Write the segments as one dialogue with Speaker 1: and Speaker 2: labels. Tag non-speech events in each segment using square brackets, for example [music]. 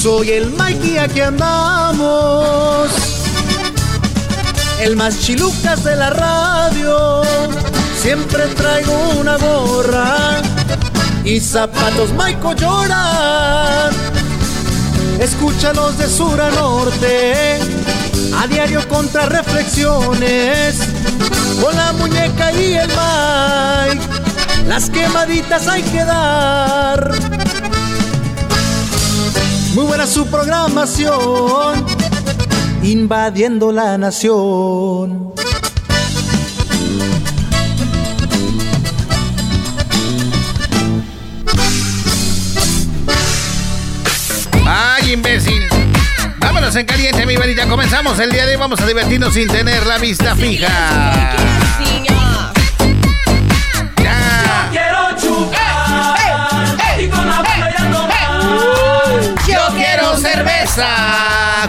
Speaker 1: Soy el Mikey, aquí andamos. El más chilucas de la radio. Siempre traigo una gorra y zapatos Michael Jordan. Escúchalos de sur a norte, a diario contra reflexiones, con la muñeca y el Mike. Las quemaditas hay que dar. Muy buena su programación, invadiendo la nación.
Speaker 2: ¡Ay, imbécil! Vámonos en caliente, mi varita. Comenzamos el día de hoy. Vamos a divertirnos sin tener la vista fija. Cerveza.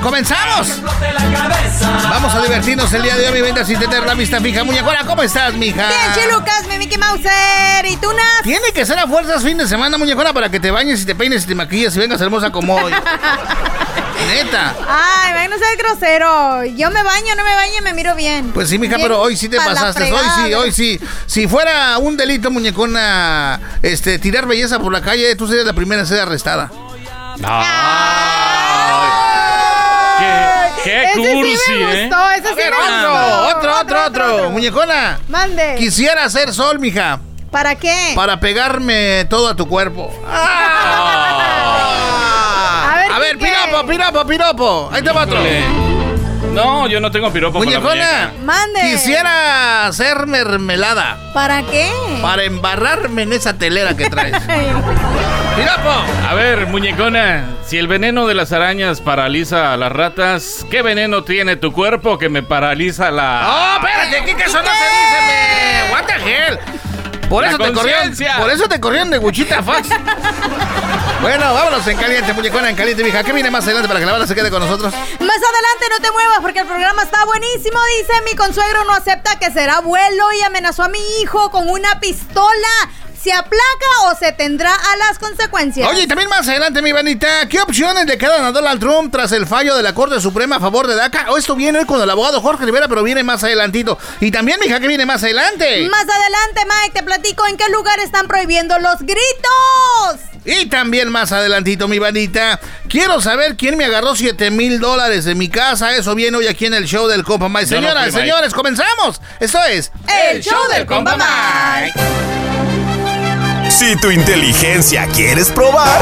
Speaker 2: ¡Comenzamos!
Speaker 3: Explote la cabeza.
Speaker 2: Vamos a divertirnos el día de hoy, mi varita, sin tener la vista fija. Muñecuela, ¿cómo estás, mija?
Speaker 4: Bien, Chilucas, mi Mickey Mouser. ¿Y tú, Naf?
Speaker 2: Tiene que ser a fuerzas fin de semana, muñecuela, para que te bañes y te peines y te maquilles y vengas hermosa como hoy. [laughs] Neta.
Speaker 4: Ay, no seas grosero. Yo me baño, no me baño, me miro bien.
Speaker 2: Pues sí, mija,
Speaker 4: Bien
Speaker 2: pero hoy sí te pasaste. Hoy sí, hoy sí. Si fuera un delito, muñecona, este, tirar belleza por la calle, tú serías la primera en ser arrestada.
Speaker 5: Qué, qué
Speaker 4: Ese sí
Speaker 5: cursi,
Speaker 4: me
Speaker 5: ¿eh?
Speaker 4: gustó, ese
Speaker 2: A
Speaker 4: sí
Speaker 2: ver,
Speaker 4: me
Speaker 2: otro,
Speaker 4: gustó.
Speaker 2: otro, otro, otro. Muñecona,
Speaker 4: Mande.
Speaker 2: quisiera hacer sol, mija,
Speaker 4: ¿Para qué?
Speaker 2: para pegarme todo a tu cuerpo. [laughs]
Speaker 4: A ver,
Speaker 2: A ver, piropo, piropo, piropo. Ahí te va otro.
Speaker 5: No, yo no tengo piropo
Speaker 2: Muñecona.
Speaker 4: Mande.
Speaker 2: quisiera hacer mermelada
Speaker 4: ¿Para qué?
Speaker 2: para embarrarme en esa telera que traes. [laughs]
Speaker 5: A ver, muñecona, si el veneno de las arañas paraliza a las ratas, ¿qué veneno tiene tu cuerpo que me paraliza la...
Speaker 2: ¡Oh, espérate! ¿Qué caso no se dice, me? What the hell? Por
Speaker 5: La
Speaker 2: eso te corrieron, por eso te corrieron de Wichita Fax. [laughs] bueno, vámonos en caliente, muñecona, en caliente, mija. ¿Qué viene más adelante para que la banda se quede con nosotros?
Speaker 4: Más adelante no te muevas porque el programa está buenísimo. Dice, mi consuegro no acepta que será abuelo y amenazó a mi hijo con una pistola. ¿Se aplaca o se tendrá a las consecuencias?
Speaker 2: Oye, y también más adelante, mi vanita, ¿qué opciones le quedan a Donald Trump tras el fallo de la Corte Suprema a favor de DACA? O esto viene hoy con el abogado Jorge Rivera, pero viene más adelantito. Y también, mija, ¿qué viene más adelante?
Speaker 4: Más adelante, Mike, te platico en qué lugar están prohibiendo los gritos.
Speaker 2: Y también más adelantito, mi vanita, quiero saber quién me agarró 7 mil dólares de mi casa. Eso viene hoy aquí en el show del Compa Mike.
Speaker 5: No
Speaker 2: Señoras,
Speaker 5: Mike.
Speaker 2: señores, comenzamos. Esto es...
Speaker 4: El show del compa Mike.
Speaker 6: Si tu inteligencia quieres probar,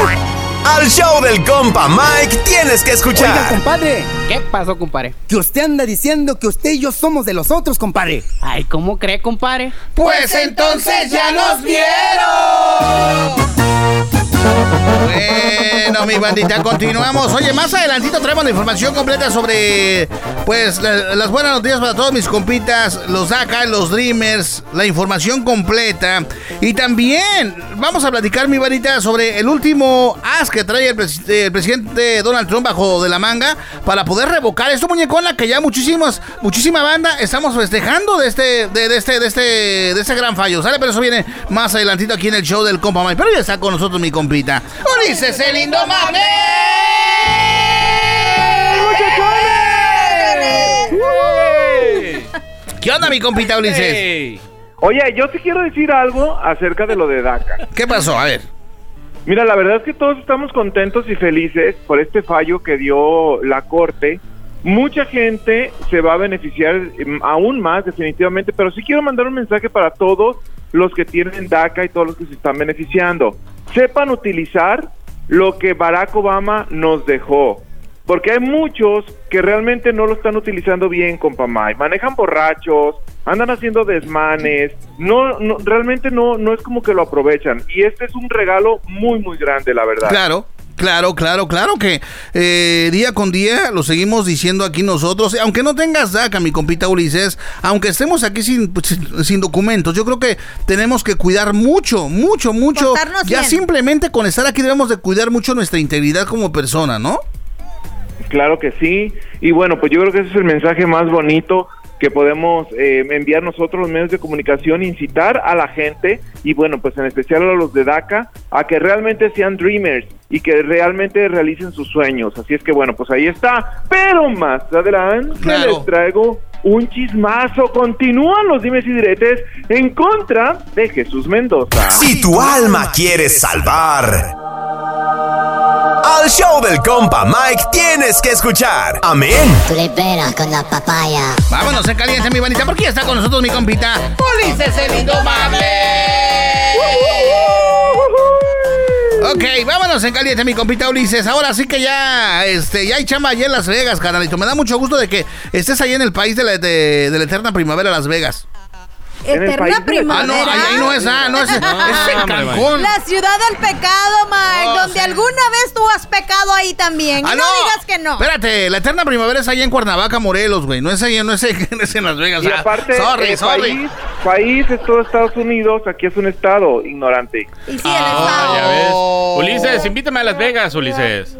Speaker 6: al show del compa Mike tienes que
Speaker 7: Oiga,
Speaker 6: escuchar.
Speaker 7: compadre,
Speaker 8: ¿Qué pasó, compadre?
Speaker 7: que usted anda diciendo que usted y yo somos de los otros, compadre.
Speaker 8: Ay, ¿cómo cree, compadre?
Speaker 2: Pues entonces ya nos vieron. Bueno, mi bandita, continuamos. Oye, más adelantito traemos la información completa sobre, pues, la- las buenas noticias para todos mis compitas, los DACA, los Dreamers, la información completa. Y también vamos a platicar, mi bandita, sobre el último as que trae el, el presidente Donald Trump bajo de la manga para poder revocar esto, muñecona, que ya muchísimas, muchísima banda estamos festejando de este, de, este, de este, de este gran fallo. ¿Sale? Pero eso viene más adelantito aquí en el show del compa Mike. Pero ya está con nosotros mi compita. Ulises el Indomable. ¿Qué onda, mi compita Ulises?
Speaker 9: Oye, yo te quiero decir algo acerca de lo de DACA.
Speaker 2: ¿Qué pasó? A ver.
Speaker 9: Mira, la verdad es que todos estamos contentos y felices por este fallo que dio la Corte. Mucha gente se va a beneficiar em, aún más, definitivamente, pero sí quiero mandar un mensaje para todos los que tienen DACA y todos los que se están beneficiando. Sepan utilizar lo que Barack Obama nos dejó. Porque hay muchos que realmente no lo están utilizando bien, compa Mike. Manejan borrachos, andan haciendo desmanes, no, no realmente no, no es como que lo aprovechan. Y este es un regalo muy, muy grande, la verdad.
Speaker 2: Claro. Claro, claro, claro que eh, día con día lo seguimos diciendo aquí nosotros. Aunque no tengas DACA, mi compita Ulises, aunque estemos aquí sin, pues, sin, sin documentos, yo creo que tenemos que cuidar mucho, mucho, mucho.
Speaker 4: Portarnos
Speaker 2: ya
Speaker 4: bien.
Speaker 2: simplemente con estar aquí debemos de cuidar mucho nuestra integridad como persona, ¿no?
Speaker 9: Claro que sí. Y bueno, pues yo creo que ese es el mensaje más bonito que podemos eh, enviar nosotros los medios de comunicación, incitar a la gente y bueno, pues en especial a los de DACA, a que realmente sean dreamers y que realmente realicen sus sueños. Así es que bueno, pues ahí está. Pero más adelante
Speaker 2: Claro.
Speaker 9: les traigo un chismazo. Continúan los dimes y diretes en contra de Jesús Mendoza.
Speaker 6: Si tu alma quieres salvar. Al show del compa Mike tienes que escuchar. Amén.
Speaker 10: Peras con la papaya.
Speaker 2: Vámonos en caliente, mi bandita, porque ya está con nosotros mi compita. Ulises el Indomable. Ok, vámonos en caliente, mi compita Ulises. Ahora sí que ya, este, ya hay chamba allá en Las Vegas, canalito. Me da mucho gusto de que estés ahí en el país de la, de- de la eterna primavera, Las Vegas.
Speaker 4: Eterna
Speaker 9: la-
Speaker 2: Ah, no,
Speaker 4: primavera.
Speaker 2: ahí, ahí no es, ah, no es, [laughs] es en
Speaker 5: hombre,
Speaker 2: Cancún.
Speaker 4: La ciudad del pecado, Mike,
Speaker 2: Oh,
Speaker 4: donde
Speaker 2: sí.
Speaker 4: alguna vez tú has pecado ahí también.
Speaker 2: Ah,
Speaker 4: no digas que no.
Speaker 2: Espérate, la eterna primavera es allá en Cuernavaca, Morelos, güey. No es ahí, no es, en- [laughs] no es en Las Vegas.
Speaker 9: Y
Speaker 2: ah.
Speaker 9: aparte,
Speaker 2: sorry,
Speaker 9: eh,
Speaker 2: sorry.
Speaker 9: país, país es todo Estados Unidos, aquí es un estado ignorante.
Speaker 4: Y sí, el
Speaker 5: Ah, ya
Speaker 4: estado.
Speaker 5: ves. Ulises, invítame a Las Vegas, Ulises.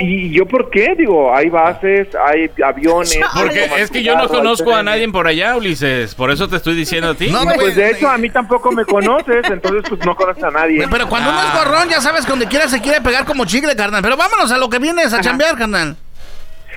Speaker 9: ¿Y yo por qué? Digo, hay bases, hay aviones.
Speaker 5: Porque es que yo no conozco a nadie por allá, Ulises. Por eso te estoy diciendo a ti.
Speaker 2: No,
Speaker 9: Pues
Speaker 2: güey,
Speaker 9: de hecho, a mí tampoco me conoces, entonces pues no conoces a nadie.
Speaker 2: Pero cuando uno es gorrón, ya sabes donde quiera se quiere pegar como chicle, carnal. Pero vámonos a lo que vienes a chambear, carnal.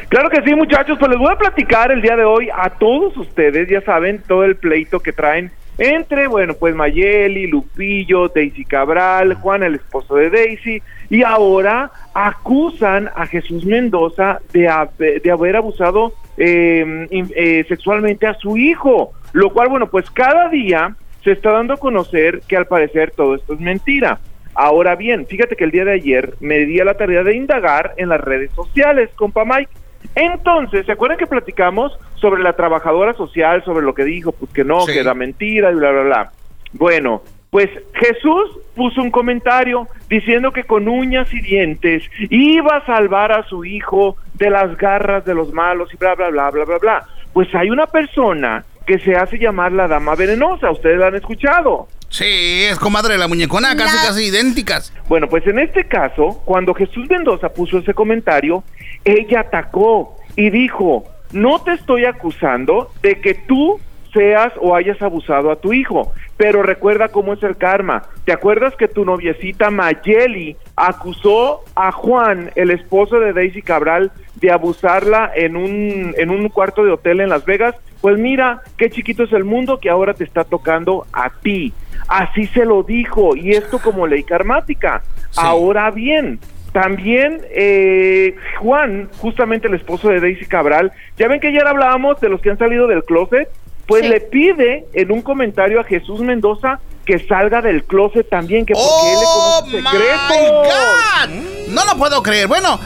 Speaker 9: Claro que sí, muchachos, pues les voy a platicar el día de hoy a todos ustedes, ya saben, todo el pleito que traen entre, bueno, pues Mayeli, Lupillo, Daisy Cabral, Juan, el esposo de Daisy, y ahora acusan a Jesús Mendoza de, haber- de haber abusado eh, eh, sexualmente a su hijo, lo cual, bueno, pues cada día se está dando a conocer que al parecer todo esto es mentira. Ahora bien, fíjate que el día de ayer me di a la tarea de indagar en las redes sociales, compa Mike. Entonces, ¿se acuerdan que platicamos sobre la trabajadora social, sobre lo que dijo, pues que no,
Speaker 2: Sí.
Speaker 9: que era mentira y bla, bla, bla? Bueno, pues Jesús puso un comentario diciendo que con uñas y dientes iba a salvar a su hijo de las garras de los malos y bla, bla, bla, bla, bla, bla. Pues hay una persona que se hace llamar la dama venenosa, ustedes la han escuchado.
Speaker 2: Sí, es comadre de la muñecona, casi, casi idénticas.
Speaker 9: Bueno, pues en este caso, cuando Jesús Mendoza puso ese comentario, ella atacó y dijo, no te estoy acusando de que tú seas o hayas abusado a tu hijo, pero recuerda cómo es el karma. ¿Te acuerdas que tu noviecita Mayeli acusó a Juan, el esposo de Daisy Cabral, de abusarla en un, en un cuarto de hotel en Las Vegas? Pues mira, qué chiquito es el mundo que ahora te está tocando a ti. Así se lo dijo, y esto como ley karmática.
Speaker 2: Sí.
Speaker 9: Ahora bien, también eh, Juan, justamente el esposo de Daisy Cabral, ya ven que ayer hablábamos de los que han salido del closet, pues
Speaker 4: Sí.
Speaker 9: le pide en un comentario a Jesús Mendoza que salga del closet también, que porque él le
Speaker 2: ¡Oh,
Speaker 9: conoce
Speaker 2: my. God! No lo puedo creer. Bueno,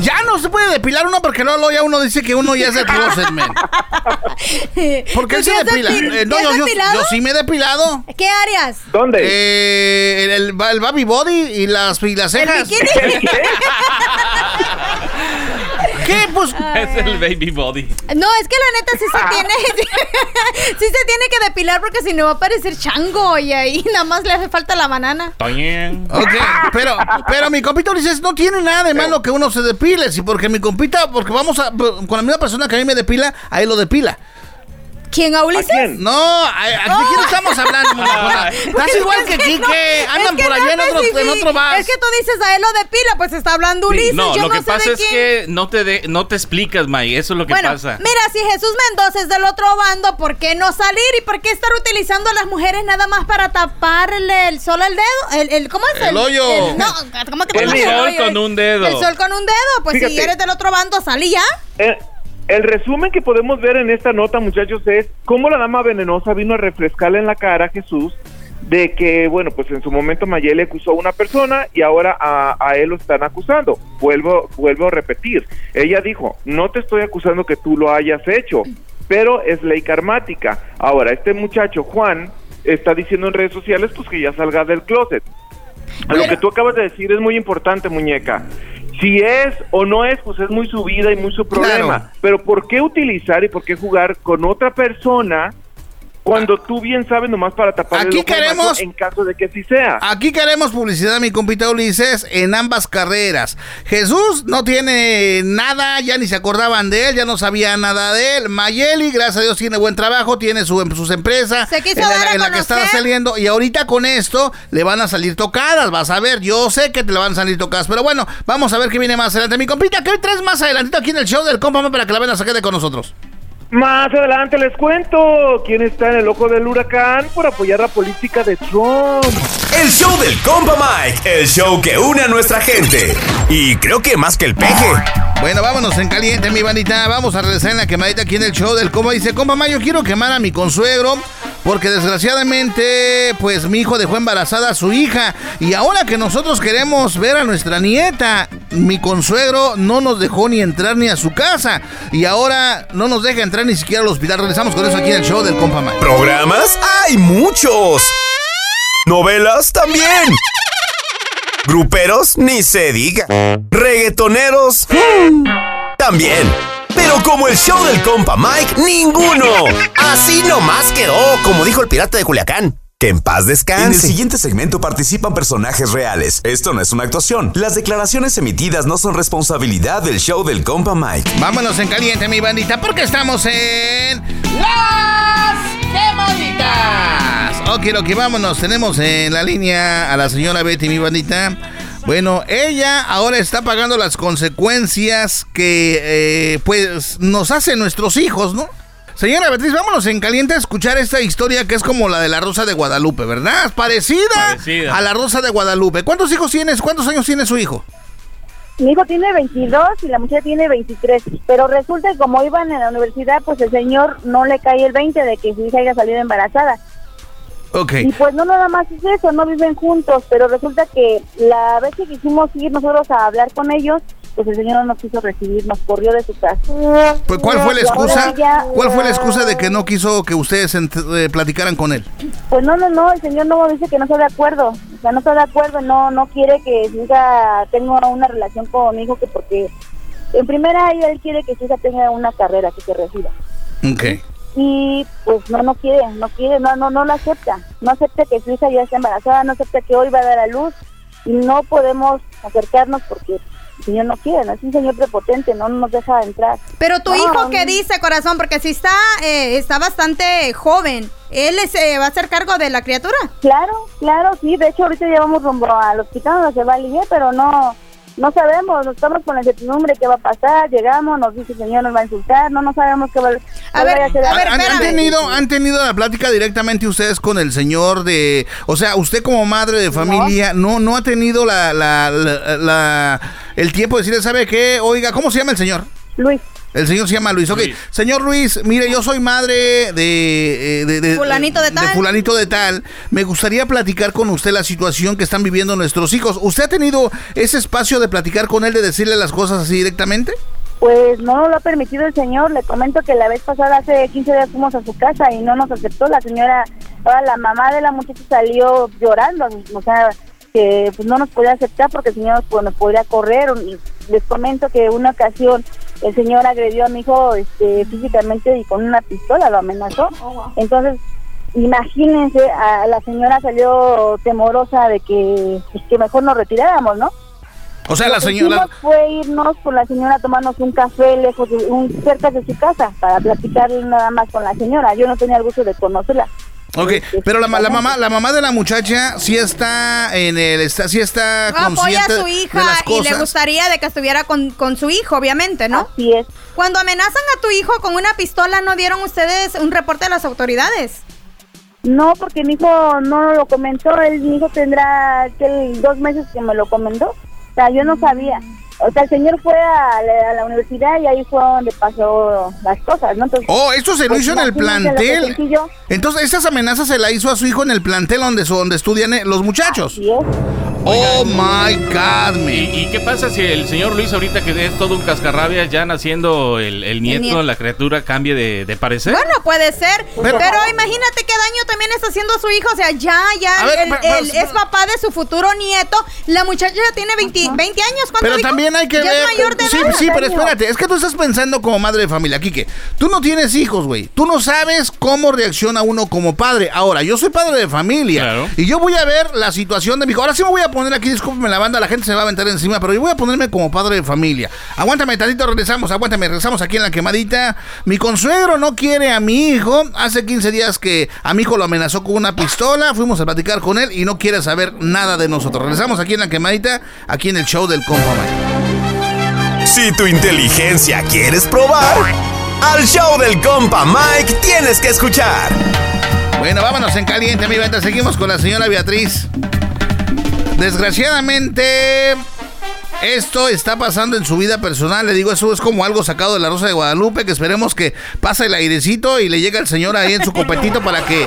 Speaker 2: ya no se puede depilar uno porque luego ya uno dice que uno ya es el closet, man. [laughs] ¿Por qué
Speaker 4: ¿Tú
Speaker 2: se depila?
Speaker 4: depi-
Speaker 2: Eh, no,
Speaker 4: te has
Speaker 2: yo, yo-
Speaker 4: depilado?
Speaker 2: yo sí me he depilado.
Speaker 4: ¿Qué áreas?
Speaker 9: ¿Dónde?
Speaker 2: Eh, el, el, el baby body y las, y las
Speaker 4: ¿El
Speaker 2: cejas.
Speaker 4: bikini? [laughs] [laughs]
Speaker 2: ¿Qué? Pues [laughs]
Speaker 5: Es el baby body.
Speaker 4: No, es que la neta sí
Speaker 2: Ah.
Speaker 4: se tiene [laughs] sí se tiene que depilar porque si no va a parecer chango y ahí [laughs] nada más le hace falta la banana.
Speaker 5: Está bien.
Speaker 2: Ok, pero, pero mi compita Ulises no tiene nada de malo que uno se depile, sí, porque mi compita, porque vamos a, con la misma persona que a mí me depila, a él lo depila.
Speaker 4: ¿Quién, a
Speaker 9: ¿A
Speaker 4: Ulises?
Speaker 9: quién?
Speaker 2: No, ¿a- ¿de quién estamos hablando? [laughs] Estás igual que Quique,
Speaker 4: no,
Speaker 2: andan por
Speaker 4: no
Speaker 2: allá en otro, en otro vas.
Speaker 4: Es que tú dices a él lo de pila, pues está hablando Ulises.
Speaker 5: No,
Speaker 4: yo
Speaker 5: lo
Speaker 4: no
Speaker 5: que
Speaker 4: sé
Speaker 5: pasa
Speaker 4: de
Speaker 5: es
Speaker 4: quién.
Speaker 5: que no te, de- no te explicas, May. Eso es lo que
Speaker 4: bueno,
Speaker 5: pasa.
Speaker 4: mira, si Jesús Mendoza es del otro bando, ¿por qué no salir? ¿Y por qué estar utilizando a las mujeres nada más para taparle el sol al dedo? El, el- ¿Cómo es?
Speaker 2: El hoyo.
Speaker 4: el- no, [laughs] ¿cómo que
Speaker 5: El
Speaker 4: pones
Speaker 5: sol
Speaker 4: hoyo?
Speaker 5: con un dedo.
Speaker 4: El sol con un dedo. Pues si eres del otro bando, salí ya.
Speaker 9: Eh, el resumen que podemos ver en esta nota, muchachos, es cómo la dama venenosa vino a refrescarle en la cara a Jesús de que, bueno, pues en su momento Mayeli acusó a una persona y ahora a, a él lo están acusando. Vuelvo, vuelvo a repetir. Ella dijo, no te estoy acusando que tú lo hayas hecho, pero es ley karmática. Ahora, este muchacho, Juan, está diciendo en redes sociales, pues que ya salga del closet. Lo que tú acabas de decir es muy importante, muñeca. Si es o no es, pues es muy su vida y muy su problema.
Speaker 2: Claro.
Speaker 9: Pero ¿por qué utilizar y por qué jugar con otra persona Cuando tú bien sabes nomás para tapar
Speaker 2: Aquí queremos-
Speaker 9: en caso de que sí sea.
Speaker 2: Aquí queremos publicidad, mi compita Ulises, en ambas carreras. Jesús no tiene nada, ya ni se acordaban de él, ya no sabía nada de él. Mayeli, gracias a Dios, tiene buen trabajo, tiene su, sus empresas
Speaker 4: Se quiso
Speaker 2: en la,
Speaker 4: dar a
Speaker 2: en la que
Speaker 4: conocer.
Speaker 2: saliendo. Y ahorita con esto le van a salir tocadas, vas a ver. Yo sé que te le van a salir tocadas, pero bueno, vamos a ver qué viene más adelante. Mi compita, ¿qué traes más adelantito aquí en el show del compa para que la vengan a sacar de con nosotros?
Speaker 9: Más adelante les cuento quién está en el ojo del huracán por apoyar la política de Trump.
Speaker 6: El show del compa Mike, el show que une a nuestra gente. Y creo que más que el peje.
Speaker 2: Bueno, vámonos en caliente, mi bandita. Vamos a regresar en la quemadita aquí en el show del compa. Dice, compa Mayo, quiero quemar a mi consuegro. Porque desgraciadamente, pues mi hijo dejó embarazada a su hija. Y ahora que nosotros queremos ver a nuestra nieta, mi consuegro no nos dejó ni entrar ni a su casa. Y ahora no nos deja entrar ni siquiera al hospital. Regresamos con eso aquí en el show del compa Mayo.
Speaker 6: ¿Programas? ¡Hay muchos! ¿Novelas? También. ¿Gruperos? Ni se diga. ¿Reggaetoneros? Mm, También. Pero como el show del compa Mike, ninguno. Así nomás quedó, como dijo el pirata de Culiacán. Que en paz
Speaker 11: En el
Speaker 6: descanse.
Speaker 11: siguiente segmento participan personajes reales. Esto no es una actuación. Las declaraciones emitidas no son responsabilidad del show del compa Mike.
Speaker 2: Vámonos en caliente, mi bandita, porque estamos en Las Quemaditas. Ok, ok, vámonos. Tenemos en la línea a la señora Betty, mi bandita. Bueno, ella ahora está pagando las consecuencias que eh, pues nos hacen nuestros hijos, ¿no? Señora Beatriz, vámonos en caliente a escuchar esta historia que es como la de la Rosa de Guadalupe, ¿verdad? Parecida,
Speaker 5: Parecida.
Speaker 2: a la Rosa de Guadalupe. ¿Cuántos hijos tienes? ¿Cuántos años tiene su hijo?
Speaker 12: Mi hijo tiene 22 y la muchacha tiene 23, pero resulta que como iban en la universidad, pues el señor no le cae el 20 de que su hija haya salido embarazada.
Speaker 2: Ok.
Speaker 12: Y pues no nada más es eso, no viven juntos, pero resulta que la vez que quisimos ir nosotros a hablar con ellos, pues el señor no nos quiso recibir, nos corrió de su casa.
Speaker 2: Pues, ¿Cuál fue la excusa? ¿Cuál fue la excusa de que no quiso que ustedes eh, platicaran con él?
Speaker 12: Pues no, no, no, el señor no dice que no está de acuerdo, o sea, no está de acuerdo, no no quiere que hija tenga una relación con mi hijo, que porque en primera él quiere que su hija tenga una carrera, que se reciba.
Speaker 2: Ok.
Speaker 12: y pues no no quiere no quiere no no no lo acepta no acepta que su hija ya está embarazada no acepta que hoy va a dar a luz y no podemos acercarnos porque señor no quiere no es un señor prepotente no nos deja entrar.
Speaker 4: Pero tu
Speaker 12: No,
Speaker 4: hijo,
Speaker 12: no.
Speaker 4: ¿qué dice, corazón? Porque si está, eh, está bastante joven, ¿él se va a hacer cargo de la criatura?
Speaker 12: claro claro sí. De hecho ahorita ya vamos rumbo al hospital donde se va a aliviar pero no no sabemos. Estamos con la incertidumbre qué va a pasar. Llegamos nos dice el señor nos va a insultar. No no sabemos qué va
Speaker 4: A ver,
Speaker 12: vaya hacer.
Speaker 4: a ver,
Speaker 2: ¿Han, tenido, ¿Han tenido la plática directamente ustedes con el señor de... O sea, usted como madre de familia, ¿no, no ha tenido la, la- la- la- el tiempo de decirle, ¿sabe qué? Oiga, ¿cómo se llama el señor?
Speaker 12: Luis
Speaker 2: El señor se llama Luis. Ok,
Speaker 5: Luis.
Speaker 2: señor Luis, mire, yo soy madre de, eh, de, de-
Speaker 4: Fulanito de tal.
Speaker 2: fulanito de tal. Me gustaría platicar con usted la situación que están viviendo nuestros hijos. ¿Usted ha tenido ese espacio de platicar con él, de decirle las cosas así directamente?
Speaker 12: Pues no lo ha permitido el señor. Le comento que la vez pasada, hace 15 días, fuimos a su casa y no nos aceptó. La señora, ahora la mamá de la muchacha salió llorando. O sea, que pues, no nos podía aceptar porque el señor pues, nos podría correr. Y les comento que una ocasión el señor agredió a mi hijo este, físicamente y con una pistola lo amenazó. Entonces, imagínense, a la señora salió temorosa de que, pues, que mejor nos retiráramos, ¿no?
Speaker 2: O sea, la señora...
Speaker 12: fue irnos con la señora a tomarnos un café lejos, de, un, cerca de su casa, para platicar nada más con la señora. Yo no tenía el gusto de conocerla.
Speaker 2: Ok, pero la, ma- la mamá, la mamá de la muchacha sí está en el, está, sí está
Speaker 4: Apoya a
Speaker 2: consciente
Speaker 4: su
Speaker 2: de
Speaker 4: hija
Speaker 2: las
Speaker 4: y le gustaría de que estuviera con, con su hijo, obviamente, ¿no?
Speaker 12: Así es.
Speaker 4: Cuando amenazan a tu hijo con una pistola, ¿no dieron ustedes un reporte a las autoridades?
Speaker 12: No, porque mi hijo no lo comentó. Él, mi hijo tendrá que dos meses que me lo comentó. O sea, yo no sabía. O sea, el señor fue a la, a la universidad y ahí fue donde pasó las cosas, ¿no? Entonces,
Speaker 2: Oh, esto se lo
Speaker 12: pues,
Speaker 2: hizo en el plantel. Entonces, esas amenazas se la hizo a su hijo en el plantel donde, donde estudian eh, los muchachos.
Speaker 12: Así es.
Speaker 2: Oh my God, man.
Speaker 5: ¿Y, y qué pasa si el señor Luis, ahorita que es todo un cascarrabias, ya naciendo el, el nieto,
Speaker 4: nieto.
Speaker 5: la criatura, cambie de, de parecer?
Speaker 4: Bueno, puede ser.
Speaker 2: Pero-
Speaker 4: Pero, imagínate qué daño también está haciendo a su hijo. O sea, ya, ya,
Speaker 2: ver, pero- pero-
Speaker 4: es papá de su futuro nieto. La muchacha ya tiene 20, 20 años. ¿Cuánto
Speaker 2: Pero
Speaker 4: dijo?
Speaker 2: También hay que
Speaker 4: ya
Speaker 2: ver.
Speaker 4: es mayor de
Speaker 2: sí,
Speaker 4: edad.
Speaker 2: sí, pero espérate, es que tú estás pensando como madre de familia, Quique. Tú no tienes hijos, güey. Tú no sabes cómo reacciona uno como padre. Ahora, yo soy padre de familia.
Speaker 5: Claro.
Speaker 2: Y yo voy a ver la situación de mi hijo. Ahora sí me voy a poner aquí, discúlpeme la banda, la gente se va a aventar encima, pero yo voy a ponerme como padre de familia. Aguántame, tantito, regresamos, aguántame, regresamos aquí en la quemadita. Mi consuegro no quiere a mi hijo. Hace 15 días que a mi hijo lo amenazó con una pistola. Fuimos a platicar con él y no quiere saber nada de nosotros. Regresamos aquí en la quemadita, aquí en el show del compa Mike.
Speaker 6: Si tu inteligencia quieres probar, al show del compa Mike tienes que escuchar.
Speaker 2: Bueno, vámonos en caliente, mi banda. Seguimos con la señora Beatriz. Desgraciadamente, esto está pasando en su vida personal. Le digo, eso es como algo sacado de la Rosa de Guadalupe, que esperemos que pase el airecito y le llegue al señor ahí en su [laughs] copetito para que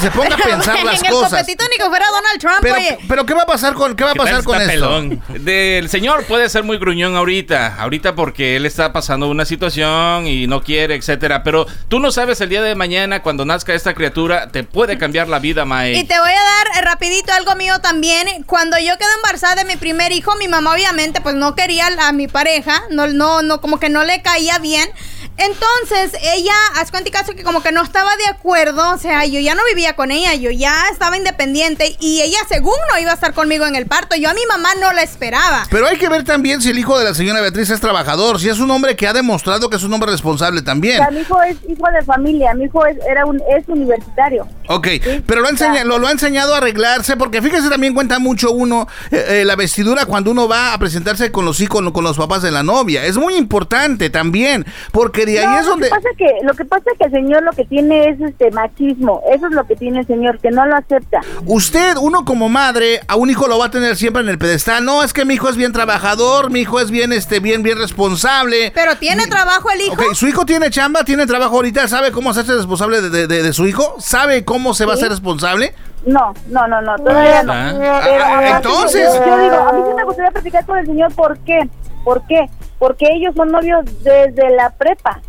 Speaker 2: se ponga a pensar [laughs] las
Speaker 4: en el
Speaker 2: cosas.
Speaker 4: copetito ni que fuera Donald Trump,
Speaker 2: Pero,
Speaker 4: oye.
Speaker 2: pero ¿qué va a pasar con, qué va a
Speaker 5: ¿Qué tal
Speaker 2: pasar con esto?
Speaker 5: pelón? Del señor puede ser muy gruñón ahorita, ahorita porque él está pasando una situación y no quiere, etcétera. Pero tú no sabes el día de mañana cuando nazca esta criatura te puede cambiar la vida, Mae.
Speaker 4: Y te voy a dar eh, rapidito algo mío también. Cuando yo quedé embarazada de mi primer hijo, mi mamá obviamente pues no quería a mi pareja, no, no, no, como que no le caía bien. Entonces ella, haz cuenta caso que como que no estaba de acuerdo, o sea, yo ya no vivía con ella, yo ya estaba independiente y ella según no iba a estar conmigo en el parto, yo a mi mamá no la esperaba.
Speaker 2: Pero hay que ver también si el hijo de la señora Beatriz es trabajador, si es un hombre que ha demostrado que es un hombre responsable
Speaker 12: O
Speaker 2: también.
Speaker 12: sea, mi hijo es hijo de familia, mi hijo es, era un, es universitario.
Speaker 2: Ok, pero lo ha, enseña- lo, lo ha enseñado a arreglarse, porque fíjese también cuenta mucho uno eh, eh, la vestidura cuando uno va a presentarse con los hijos, con los papás de la novia. Es muy importante también, porque es
Speaker 12: lo que pasa que lo que pasa es que el señor lo que tiene es este machismo, eso es lo que tiene el señor que no lo acepta.
Speaker 2: Usted, uno como madre, a un hijo lo va a tener siempre en el pedestal. No, es que mi hijo es bien trabajador, mi hijo es bien, este, bien, bien responsable.
Speaker 4: Pero tiene trabajo el hijo.
Speaker 2: Su hijo tiene chamba, tiene trabajo ahorita, ¿sabe cómo hacerse responsable de, de- de- de su hijo? ¿Sabe cómo se va a hacer responsable?
Speaker 12: No, no, no, no, todavía no.
Speaker 2: Ah,
Speaker 12: Pero,
Speaker 2: ah,
Speaker 12: ah,
Speaker 2: entonces-
Speaker 12: yo, yo digo, a mí sí me gustaría platicar con el señor, ¿por qué? ¿Por qué? Porque ellos son novios desde la prepa,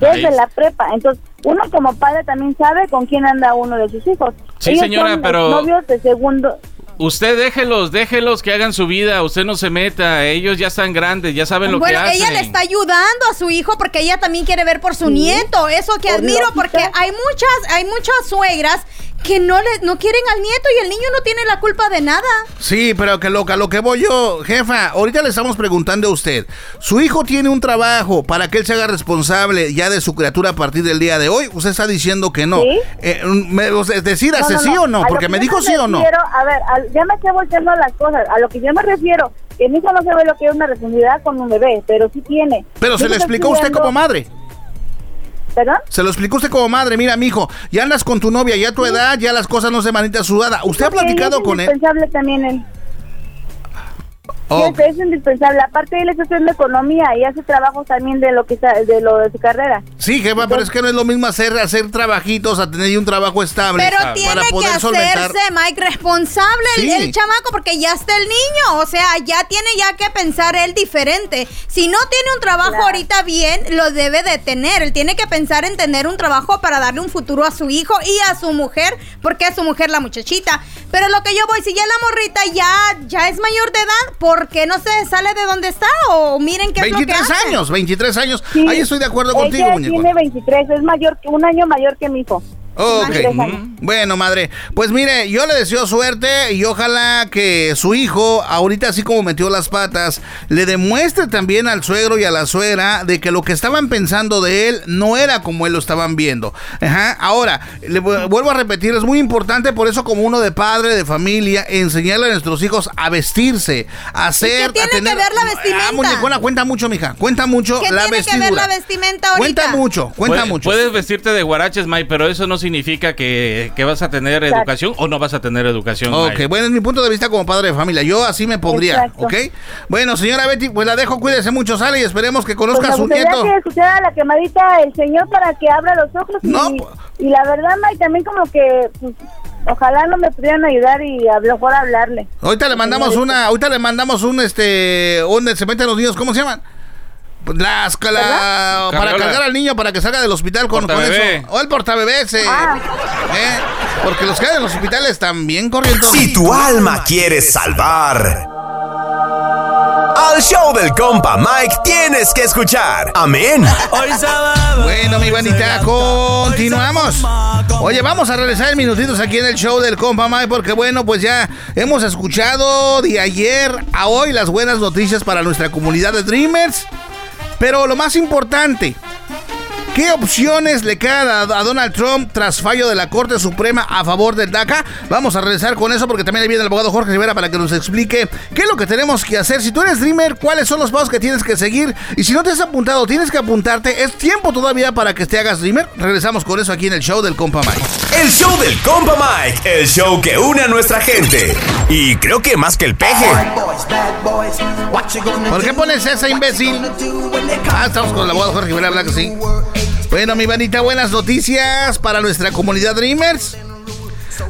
Speaker 12: desde
Speaker 5: Ahí.
Speaker 12: la prepa. Entonces, uno como padre también sabe con quién anda uno de sus hijos.
Speaker 5: Sí,
Speaker 12: Ellos
Speaker 5: señora,
Speaker 12: son
Speaker 5: pero-
Speaker 12: novios de segundo.
Speaker 5: Usted déjelos, déjelos que hagan su vida, usted no se meta, ellos ya están grandes, ya saben lo
Speaker 4: bueno,
Speaker 5: que hacen.
Speaker 4: ella le está ayudando a su hijo porque ella también quiere ver por su nieto. Eso que admiro porque hay muchas, hay muchas suegras que no le, no quieren al nieto y el niño no tiene la culpa de nada.
Speaker 2: Sí, pero que loca, lo que voy yo, jefa, ahorita le estamos preguntando a usted, su hijo tiene un trabajo para que él se haga responsable ya de su criatura a partir del día de hoy, usted está diciendo que no.
Speaker 12: Sí.
Speaker 2: Eh, me, o sea, decídase
Speaker 12: No, no,
Speaker 2: sí
Speaker 12: no.
Speaker 2: o no,
Speaker 12: A
Speaker 2: porque
Speaker 12: que
Speaker 2: me dijo sí o no.
Speaker 12: refiero, A ver, al- ya me estoy volteando las cosas. A lo que yo me refiero, que mi hijo no sabe lo que es una responsabilidad con un bebé, pero sí tiene.
Speaker 2: Pero
Speaker 12: Yo
Speaker 2: se lo
Speaker 12: estoy
Speaker 2: explicó usted
Speaker 12: pidiendo-
Speaker 2: como madre.
Speaker 12: ¿Perdón?
Speaker 2: Se lo explicó usted como madre, mira, mijo, ya andas con tu novia, ya a tu edad, ya las cosas no se manita sudada. ¿Usted ha platicado
Speaker 12: es
Speaker 2: con él?
Speaker 12: también él.
Speaker 2: Oh,
Speaker 12: Sí, es indispensable. Aparte, él está haciendo economía y hace trabajos también de lo que está, de lo de su carrera.
Speaker 2: Sí, jefa, pero es que no es lo mismo hacer, hacer trabajitos a tener un trabajo estable.
Speaker 4: Pero
Speaker 2: para
Speaker 4: tiene que
Speaker 2: poder solventar.
Speaker 4: hacerse, Mike, responsable el- el, chamaco porque ya está el niño. O sea, ya tiene ya que pensar él diferente. Si no tiene un trabajo
Speaker 12: Claro.
Speaker 4: ahorita bien, lo debe de tener. Él tiene que pensar en tener un trabajo para darle un futuro a su hijo y a su mujer, porque es su mujer la muchachita. Pero lo que yo voy, si ya la morrita ya, ya es mayor de edad, ¿por qué no se sale de donde está? O miren qué es lo que
Speaker 2: 23
Speaker 4: hace.
Speaker 2: años, 23 años.
Speaker 12: Sí.
Speaker 2: Ahí estoy de acuerdo contigo,
Speaker 12: Ella
Speaker 2: muñeco.
Speaker 12: tiene 23, es mayor, que un año mayor que mi hijo.
Speaker 2: Ok.
Speaker 12: Años.
Speaker 2: Bueno, madre, pues mire, yo le deseo suerte y ojalá que su hijo, ahorita así como metió las patas, le demuestre también al suegro y a la suegra de que lo que estaban pensando de él no era como él lo estaban viendo. Ajá. Ahora, le vu- vuelvo a repetir, es muy importante por eso como uno de padre, de familia, enseñarle a nuestros hijos a vestirse, a hacer,
Speaker 4: tiene
Speaker 2: a tener...
Speaker 4: que ver la vestimenta?
Speaker 2: Ah, muñecona, cuenta mucho, mija, cuenta mucho
Speaker 4: ¿Qué
Speaker 2: la
Speaker 4: tiene que ver la vestimenta ahorita?
Speaker 2: Cuenta mucho, cuenta
Speaker 5: Puedes-
Speaker 2: mucho.
Speaker 5: Puedes vestirte de guaraches, Mike, pero eso no significa que, que vas a tener
Speaker 12: Exacto.
Speaker 5: educación o no vas a tener educación,
Speaker 2: Ok,
Speaker 5: Mike.
Speaker 2: bueno, es mi punto de vista como padre de familia. Yo así me pondría,
Speaker 12: Exacto.
Speaker 2: ¿ok? Bueno, señora Betty, pues la dejo, cuídese mucho, sale y esperemos que
Speaker 12: Pues
Speaker 2: conozca
Speaker 12: me
Speaker 2: a su nieto.
Speaker 12: que escuchara la quemadita el señor para que abra los ojos.
Speaker 2: No,
Speaker 12: y,
Speaker 2: pues-
Speaker 12: y la verdad, Mike, también como que pues, Ojalá no me pudieran ayudar y a lo mejor hablarle.
Speaker 2: Ahorita le mandamos una, ahorita le mandamos un este, un se meten los niños, ¿cómo se llaman? Las la- para cargar al niño para que salga del hospital con, eso. O el portabebé ese.
Speaker 12: Ah.
Speaker 2: ¿eh? Porque los que hay en los hospitales bien corriendo.
Speaker 6: Si tu alma quieres salvar, al show del compa Mike tienes que escuchar. Amén.
Speaker 2: Bueno, mi vanita, continuamos. Oye, vamos a regresar en minutitos aquí en el show del compa Mike porque bueno, pues ya hemos escuchado de ayer a hoy las buenas noticias para nuestra comunidad de Dreamers. Pero lo más importante, ¿Qué opciones le quedan a, Donald Trump tras fallo de la Corte Suprema a favor del DACA? Vamos a regresar con eso porque también viene el abogado Jorge Rivera para que nos explique qué es lo que tenemos que hacer. Si tú eres Dreamer, cuáles son los pasos que tienes que seguir. Y si no te has apuntado, tienes que apuntarte. Es tiempo todavía para que te hagas Dreamer. Regresamos con eso aquí en el show del compa Mike.
Speaker 6: El show del compa Mike, el show que une a nuestra gente. Y creo que más que el peje.
Speaker 2: ¿Por qué pones esa imbécil? Ah, estamos con el abogado Jorge Rivera, ¿verdad que sí? Bueno, mi vanita, buenas noticias para nuestra comunidad Dreamers.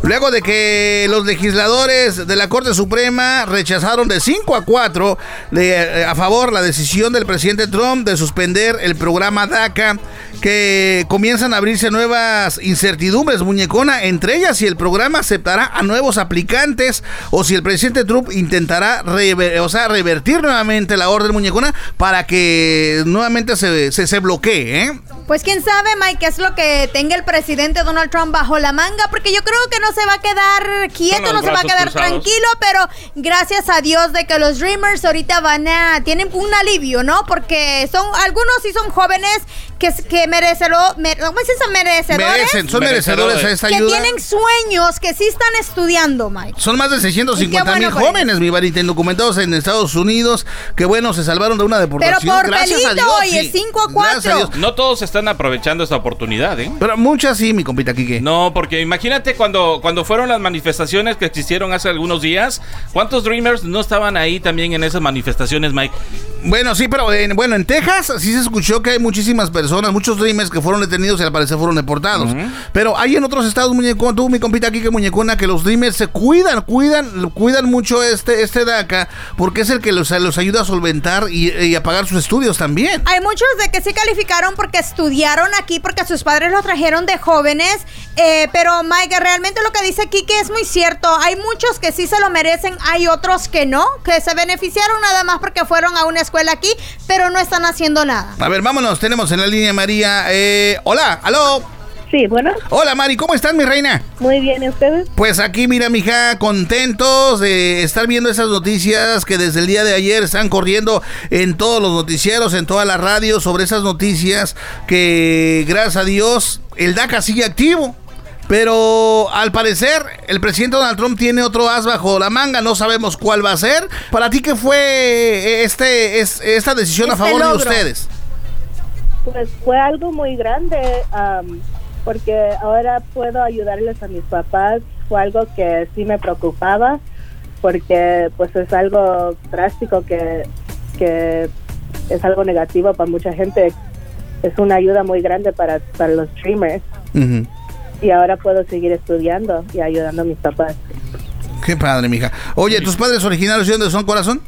Speaker 2: Luego de que los legisladores de la Corte Suprema rechazaron de 5 a 4 de- eh, a favor la decisión del presidente Trump de suspender el programa DACA, que comienzan a abrirse nuevas incertidumbres, muñecona, entre ellas si el programa aceptará a nuevos aplicantes o si el presidente Trump intentará rever- o sea, revertir nuevamente la orden muñecona para que nuevamente se, se, se bloquee, ¿eh?
Speaker 4: Pues quién sabe, Mike, qué es lo que tenga el presidente Donald Trump bajo la manga, porque yo creo que no se va a quedar quieto, no se va a quedar
Speaker 5: cruzados.
Speaker 4: tranquilo, pero gracias a Dios de que los Dreamers ahorita van a, tienen un alivio, ¿no? Porque son, algunos sí son jóvenes que, que merecero, mer- ¿cómo se dice? Merecedores.
Speaker 2: Merecen, son merecedores a esta
Speaker 4: que
Speaker 2: ayuda.
Speaker 4: tienen sueños, que sí están estudiando, Mike.
Speaker 2: Son más de 650
Speaker 4: Y qué bueno
Speaker 2: mil jóvenes, mi varita, indocumentados en Estados Unidos, que bueno, se salvaron de una deportación.
Speaker 4: Pero por
Speaker 2: Gracias a
Speaker 4: pelito,
Speaker 2: Dios,
Speaker 4: oye,
Speaker 2: sí.
Speaker 4: 5 a
Speaker 2: Gracias a
Speaker 4: 4.
Speaker 2: Dios.
Speaker 5: No todos están aprovechando esta oportunidad, ¿eh?
Speaker 2: Pero muchas sí, mi compita Quique.
Speaker 5: No, porque imagínate cuando, cuando fueron las manifestaciones que existieron hace algunos días, ¿cuántos Dreamers no estaban ahí también en esas manifestaciones, Mike?
Speaker 2: Bueno, sí, pero en, bueno, en Texas sí se escuchó que hay muchísimas personas, muchos dreamers que fueron detenidos y al parecer fueron deportados. Pero hay en otros estados, muñecón, tú, mi compita aquí que muñecona, que los dreamers se cuidan, cuidan, cuidan mucho este, este DACA, porque es el que los, los ayuda a solventar y, y a pagar sus estudios también.
Speaker 4: Hay muchos de que sí calificaron porque estudiaron aquí, porque sus padres los trajeron de jóvenes. eh, pero Mike, realmente lo que dice Kike es muy cierto. Hay muchos que sí se lo merecen, hay otros que no, que se beneficiaron nada más porque fueron a una escuela aquí, pero no están haciendo nada.
Speaker 2: A ver, vámonos, tenemos en la línea María. Eh, hola, aló.
Speaker 12: Sí, bueno.
Speaker 2: Hola Mari, ¿cómo estás, mi reina?
Speaker 12: Muy bien, ¿y ustedes?
Speaker 2: Pues aquí, mira, mija, contentos de estar viendo esas noticias que desde el día de ayer están corriendo en todos los noticieros, en toda la radio, sobre esas noticias que, gracias a Dios, el DACA sigue activo. Pero al parecer el presidente Donald Trump tiene otro as bajo la manga, no sabemos cuál va a ser. Para ti, ¿qué fue este, es- esta decisión a
Speaker 12: Este
Speaker 2: favor de ustedes?
Speaker 12: Pues fue algo muy grande am, porque ahora puedo ayudarles a mis papás. Fue algo que sí me preocupaba porque pues es algo drástico que, que es algo negativo para mucha gente. Es una ayuda muy grande para, para los streamers y ahora puedo seguir estudiando y ayudando a mis papás.
Speaker 2: Qué padre, mija. Oye, ¿tus padres originarios de dónde son, corazón?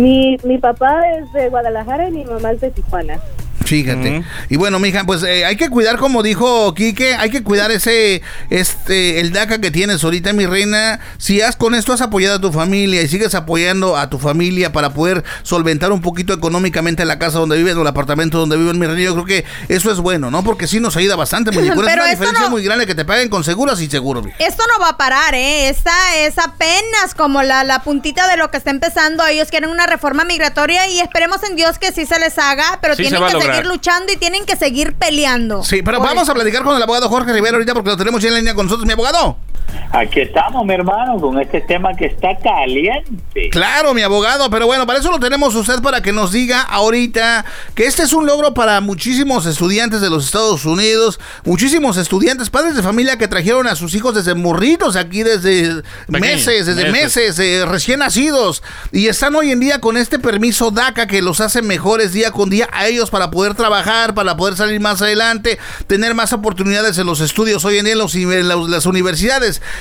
Speaker 12: Mi, mi papá es de Guadalajara y mi mamá es de Tijuana.
Speaker 2: Fíjate. Y bueno, mija, pues eh, hay que cuidar, como dijo Quique, hay que cuidar ese, este, el DACA que tienes ahorita, mi reina. Si has con esto has apoyado a tu familia y sigues apoyando a tu familia para poder solventar un poquito económicamente la casa donde viven o el apartamento donde viven, mi reina, yo creo que eso es bueno, ¿no? Porque sí nos ayuda bastante, muñeco. [laughs] Es
Speaker 4: Pero
Speaker 2: una
Speaker 4: esto
Speaker 2: diferencia
Speaker 4: no-
Speaker 2: muy grande que te paguen con seguros y seguros, mija.
Speaker 4: Esto no va a parar, ¿eh? Esta es apenas como la, la puntita de lo que está empezando. Ellos quieren una reforma migratoria y esperemos en Dios que sí se les haga, pero
Speaker 2: Sí
Speaker 4: tienen que
Speaker 2: lograr.
Speaker 4: seguir luchando y tienen que seguir peleando.
Speaker 2: Sí, pero vamos a platicar con el abogado Jorge Rivera ahorita porque lo tenemos ya en línea con nosotros, mi abogado.
Speaker 13: Aquí estamos, mi hermano, con este tema que está caliente.
Speaker 2: Claro, mi abogado, pero bueno, para eso lo tenemos usted para que nos diga ahorita que este es un logro para muchísimos estudiantes de los Estados Unidos, muchísimos estudiantes, padres de familia que trajeron a sus hijos desde morritos aquí desde meses, desde meses, eh, recién nacidos y están hoy en día con este permiso DACA que los hace mejores día con día a ellos para poder trabajar, para poder salir más adelante, tener más oportunidades en los estudios hoy en día en, los- en las- las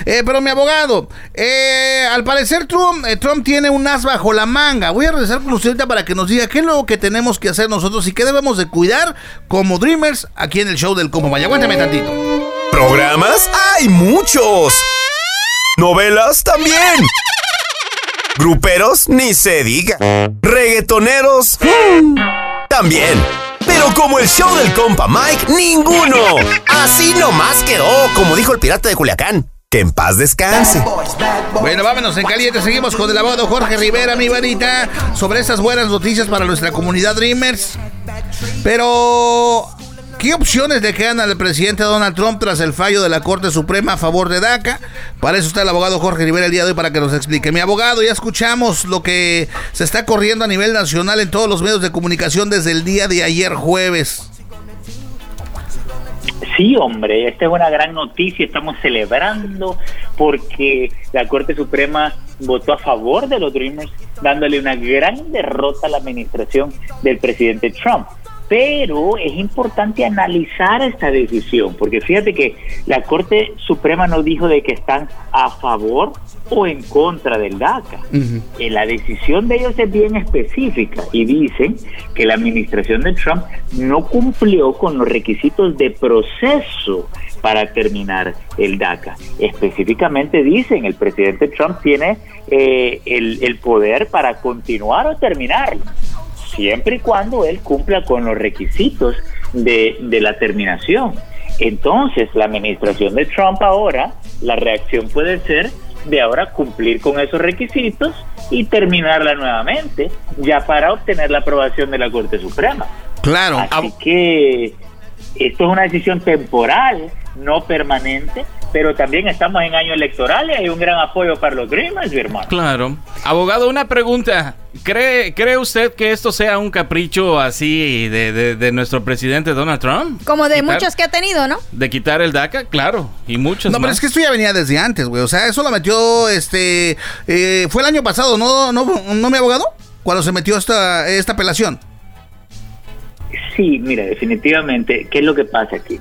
Speaker 2: Eh, pero mi abogado, eh, al parecer Trump, eh, Trump tiene un as bajo la manga. Voy a regresar con usted para que nos diga qué es lo que tenemos que hacer nosotros y qué debemos de cuidar como Dreamers aquí en el show del Combo. Vaya, aguántame tantito.
Speaker 6: ¿Programas? ¡Hay muchos! ¿Novelas? También. ¿Gruperos? Ni se diga. ¿Reggaetoneros? También. Pero como el show del compa Mike, ninguno. Así nomás quedó, como dijo el pirata de Culiacán. Que en paz descanse.
Speaker 2: Bueno, vámonos en caliente. Seguimos con el abogado Jorge Rivera, mi varita, sobre estas buenas noticias para nuestra comunidad Dreamers. Pero, ¿qué opciones le quedan al presidente Donald Trump tras el fallo de la Corte Suprema a favor de DACA? Para eso está el abogado Jorge Rivera el día de hoy para que nos explique. Mi abogado, ya escuchamos lo que se está corriendo a nivel nacional en todos los medios de comunicación desde el día de ayer jueves.
Speaker 13: Sí, hombre, esta es una gran noticia, estamos celebrando porque la Corte Suprema votó a favor de los Dreamers, dándole una gran derrota a la administración del presidente Trump. Pero es importante analizar esta decisión, porque fíjate que la Corte Suprema no dijo de que están a favor o en contra del DACA. Eh, la decisión de ellos es bien específica y dicen que la administración de Trump no cumplió con los requisitos de proceso para terminar el DACA. Específicamente dicen, el presidente Trump tiene eh, el, el poder para continuar o terminarlo, siempre y cuando él cumpla con los requisitos de, de la terminación. Entonces, la administración de Trump ahora, la reacción puede ser de ahora cumplir con esos requisitos y terminarla nuevamente, ya para obtener la aprobación de la Corte Suprema.
Speaker 2: Claro.
Speaker 13: Así que esto es una decisión temporal, no permanente, pero también estamos en año electoral y hay un gran apoyo para los Dreamers, mi hermano.
Speaker 5: Claro. Abogado, una pregunta. ¿Cree, ¿Cree usted que esto sea un capricho así de, de- de nuestro presidente Donald Trump?
Speaker 4: Como de
Speaker 5: Quitar-
Speaker 4: muchos que ha tenido, ¿no?
Speaker 5: De quitar el DACA, claro. Y muchos
Speaker 2: No, pero es que esto ya venía desde antes, güey. O sea, eso lo metió, este, eh, fue el año pasado, ¿no, no, no mi abogado? Cuando se metió esta, esta apelación.
Speaker 13: Sí, mira, definitivamente, ¿qué es lo que pasa aquí?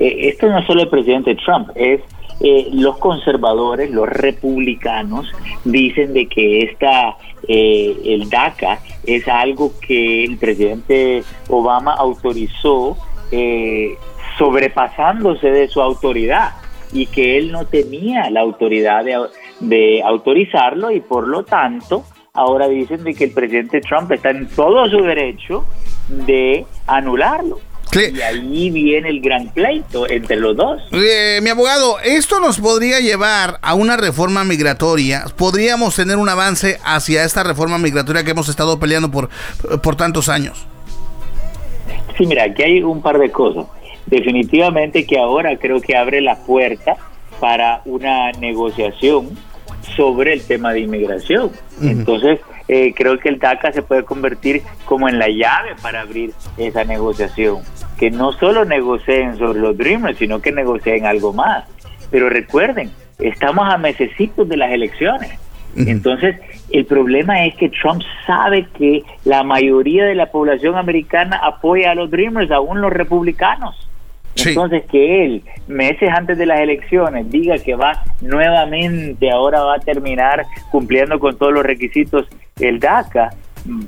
Speaker 13: Eh, esto no es solo el presidente Trump, es eh, los conservadores, los republicanos, dicen de que esta, eh, el DACA es algo que el presidente Obama autorizó eh, sobrepasándose de su autoridad y que él no tenía la autoridad de, de autorizarlo y por lo tanto ahora dicen de que el presidente Trump está en todo su derecho de anularlo. Y ahí viene el gran pleito entre los dos.
Speaker 2: Eh, mi abogado, esto nos podría llevar a una reforma migratoria. Podríamos tener un avance hacia esta reforma migratoria que hemos estado peleando por, por tantos años.
Speaker 13: Sí, mira, aquí hay un par de cosas. Definitivamente que ahora creo que abre la puerta para una negociación sobre el tema de inmigración. Entonces, eh, creo que el DACA se puede convertir como en la llave para abrir esa negociación. Que no solo negocien sobre los Dreamers, sino que negocien algo más. Pero recuerden, estamos a mesecitos de las elecciones. Entonces, el problema es que Trump sabe que la mayoría de la población americana apoya a los Dreamers, aún los republicanos. Entonces, que él, meses antes de las elecciones, diga que va nuevamente, ahora va a terminar cumpliendo con todos los requisitos el DACA,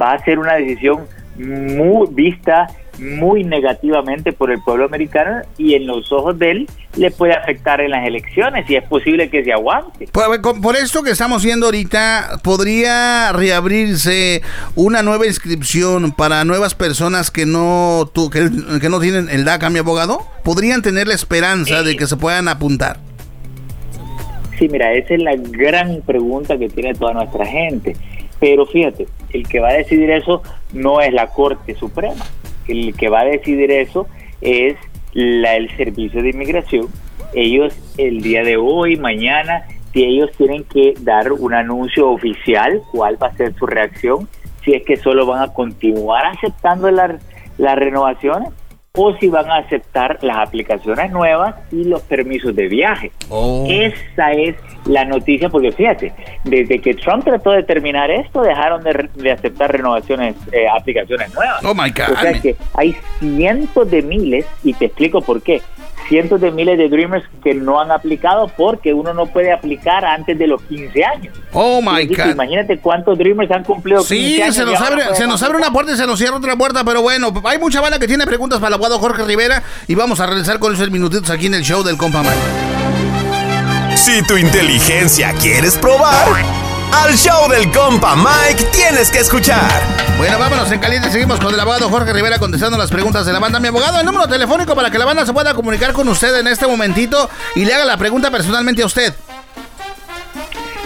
Speaker 13: va a ser una decisión muy vista muy negativamente por el pueblo americano y en los ojos de él le puede afectar en las elecciones y es posible que se aguante.
Speaker 2: Por, con- por esto que estamos viendo ahorita, ¿podría reabrirse una nueva inscripción para nuevas personas que no, que, que no tienen el DACA, mi abogado? ¿Podrían tener la esperanza de que se puedan apuntar?
Speaker 13: Sí, mira, esa es la gran pregunta que tiene toda nuestra gente. Pero fíjate, el que va a decidir eso no es la Corte Suprema. El que va a decidir eso es la, el Servicio de Inmigración ellos el día de hoy, mañana, si ellos tienen que dar un anuncio oficial, cuál va a ser su reacción, si es que solo van a continuar aceptando la- las renovaciones o si van a aceptar las aplicaciones nuevas y los permisos de viaje. Esa es la noticia, porque fíjate, desde que Trump trató de terminar esto, dejaron de, de aceptar renovaciones, eh, aplicaciones nuevas.
Speaker 2: Oh my God.
Speaker 13: O sea que hay cientos de miles, y te explico por qué, cientos de miles de Dreamers que no han aplicado porque uno no puede aplicar antes de los 15 años.
Speaker 2: Oh my God.
Speaker 13: Imagínate cuántos Dreamers han cumplido 15
Speaker 2: Sí,
Speaker 13: años.
Speaker 2: se nos, abre, se nos abre una puerta y se nos cierra otra puerta, pero bueno, hay mucha banda que tiene preguntas para el abogado Jorge Rivera y vamos a realizar con esos minutitos aquí en el show del compa Mike.
Speaker 6: Si tu inteligencia quieres probar, al show del compa Mike tienes que escuchar.
Speaker 2: Bueno, vámonos en caliente, seguimos con el abogado Jorge Rivera contestando las preguntas de la banda. Mi abogado, el número telefónico para que la banda se pueda comunicar con usted en este momentito y le haga la pregunta personalmente a usted.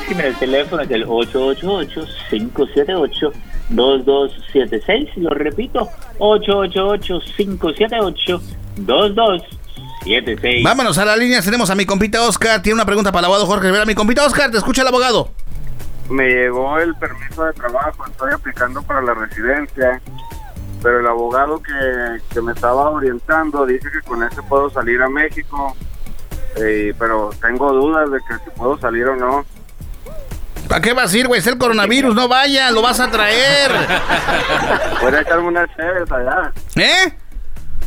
Speaker 13: Sí, mira, el teléfono es el 888-578-2276. Lo repito, 888-578-2276.
Speaker 2: Vámonos a la línea, tenemos a mi compita Oscar, tiene una pregunta para el abogado Jorge Rivera. Mi compita Oscar, te escucha el abogado.
Speaker 14: Me llegó el permiso de trabajo, estoy aplicando para la residencia, pero el abogado que, que me estaba orientando dice que con ese puedo salir a México, eh, pero tengo dudas de que si puedo salir o no.
Speaker 2: ¿Para qué vas a ir, güey? Es el coronavirus, no vaya, lo vas a traer. [laughs]
Speaker 14: Voy a echarme unas cheves allá.
Speaker 2: ¿Eh?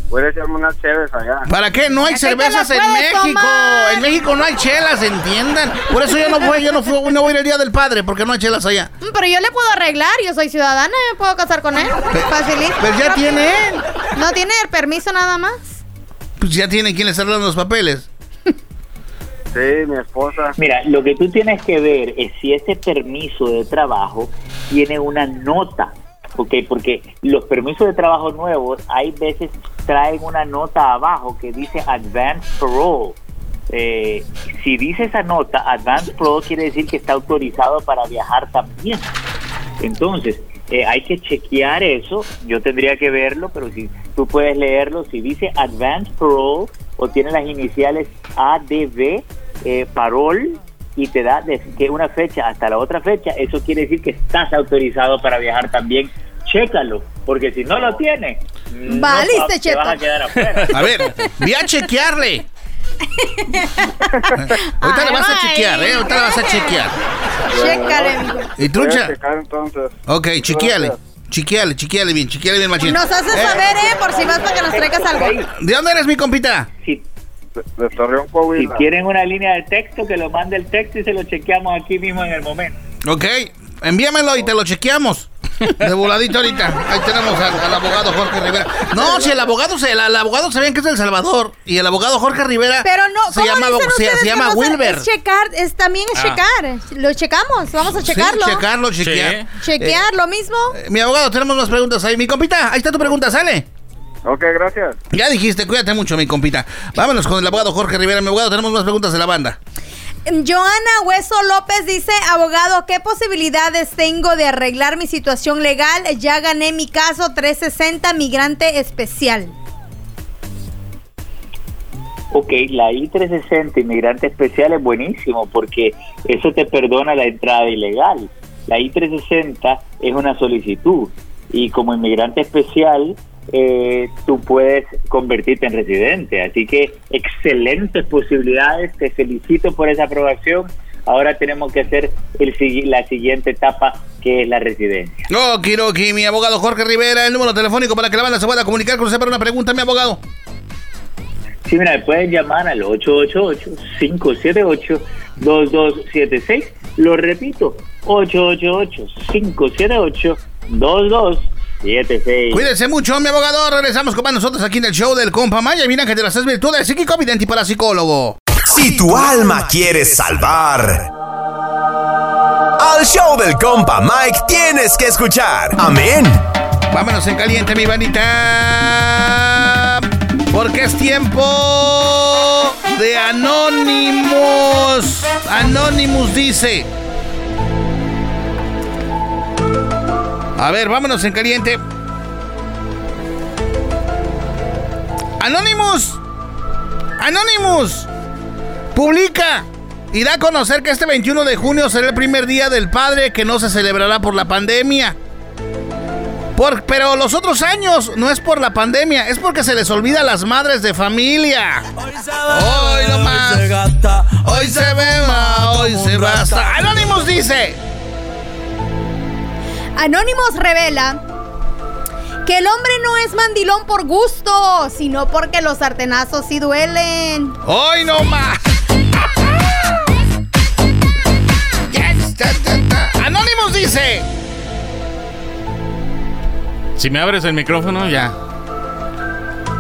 Speaker 14: A echarme unas cheves allá.
Speaker 2: ¿Para qué? No hay
Speaker 14: ¿Para qué te
Speaker 2: cervezas en México.
Speaker 14: tomar?
Speaker 2: En México no hay chelas, entiendan. Por eso yo no voy, yo no, fui- no voy a ir el día del padre, porque no hay chelas allá.
Speaker 4: Mm, Pero yo le puedo arreglar, yo soy ciudadana, me puedo casar con él. Facilito.
Speaker 2: pero ya
Speaker 4: Rápido.
Speaker 2: tiene él.
Speaker 4: No tiene el permiso nada más.
Speaker 2: Pues ya tiene quien le está dando los papeles.
Speaker 14: Sí, mi esposa.
Speaker 13: Mira, lo que tú tienes que ver es si ese permiso de trabajo tiene una nota, ¿ok? Porque los permisos de trabajo nuevos hay veces traen una nota abajo que dice Advanced Parole. Eh, si dice esa nota, Advanced Parole quiere decir que está autorizado para viajar también. Entonces, eh, hay que chequear eso. Yo tendría que verlo, pero si tú puedes leerlo, si dice Advanced Parole o tiene las iniciales ADV, eh, parol, y te da de que una fecha hasta la otra fecha, eso quiere decir que estás autorizado para viajar también. Chécalo, porque si no lo tienes, no
Speaker 4: Valiste,
Speaker 13: pa- te
Speaker 4: Cheto.
Speaker 13: vas a quedar afuera. [laughs]
Speaker 2: A ver, voy a chequearle. [laughs] Ahorita le vas a chequear, ¿eh? Ahorita le vas a chequear.
Speaker 4: Chécale, mijo.
Speaker 2: ¿Y trucha?
Speaker 14: Voy a checar entonces.
Speaker 2: Ok, chequeale. Chequeale, chequeale bien, chequeale bien, machín.
Speaker 4: Nos haces
Speaker 2: Eh,
Speaker 4: saber, ¿eh? Por si vas para que nos traigas algo.
Speaker 2: ¿De dónde eres, mi compita?
Speaker 13: Si,
Speaker 14: de Torreón,
Speaker 13: si
Speaker 14: Coahuila.
Speaker 13: quieren una línea de texto, que lo mande el texto y se lo chequeamos aquí mismo en el momento.
Speaker 2: Ok, envíamelo y te lo chequeamos. De voladito ahorita. Ahí tenemos al, al abogado Jorge Rivera. No, si el abogado se, el, el abogado sabían que es de El Salvador. Y el abogado Jorge Rivera
Speaker 4: Pero no,
Speaker 2: se
Speaker 4: ¿cómo
Speaker 2: llama,
Speaker 4: dicen
Speaker 2: se,
Speaker 4: ustedes
Speaker 2: se
Speaker 4: que
Speaker 2: llama Wilber.
Speaker 4: Es checar, es, también es
Speaker 2: Ah.
Speaker 4: checar. Lo checamos, vamos a checarlo.
Speaker 2: Sí, checarlo, chequear.
Speaker 4: Chequear, lo mismo.
Speaker 2: Eh, mi abogado, tenemos más preguntas ahí. Mi compita, ahí está tu pregunta, sale.
Speaker 14: Ok, gracias.
Speaker 2: Ya dijiste, cuídate mucho, mi compita. Vámonos con el abogado Jorge Rivera. Mi abogado, tenemos más preguntas de la banda.
Speaker 4: Joana Hueso López dice, abogado, ¿qué posibilidades tengo de arreglar mi situación legal? Ya gané mi caso 360 migrante especial.
Speaker 13: Ok, la I-360, inmigrante especial, es buenísimo porque eso te perdona la entrada ilegal. La I-360 es una solicitud y como inmigrante especial eh, tú puedes convertirte en residente. Así que excelentes posibilidades, te felicito por esa aprobación. Ahora tenemos que hacer el, la siguiente etapa que es la residencia.
Speaker 2: Okiroki, mi abogado Jorge Rivera, el número telefónico para que la banda se pueda comunicar con usted para una pregunta, mi abogado.
Speaker 13: Sí, mira, pueden llamar al 888-578-2276. Lo repito, 888-578-2276.
Speaker 2: Cuídense mucho, mi abogado. Regresamos con más nosotros aquí en el show del compa Maya. Mira que de las tres virtudes, psíquico, vidente y parapsicólogo.
Speaker 6: Si tu alma quieres salvar, al show del compa Mike tienes que escuchar. Amén.
Speaker 2: Vámonos en caliente, mi vanita. Porque es tiempo de Anonymous. Anonymous dice. A ver, vámonos en caliente. Anonymous. Anonymous. publica y da a conocer que este 21 de junio será el primer día del padre que no se celebrará por la pandemia. Por- pero los otros años no es por la pandemia, es porque se les olvida a las madres de familia. Hoy no más. Hoy se beba, hoy se basta. Anonymous dice.
Speaker 4: Anónimos revela que el hombre no es mandilón por gusto, sino porque los sartenazos sí duelen.
Speaker 2: Hoy no más. Anonymous dice.
Speaker 5: Si me abres el micrófono, ya.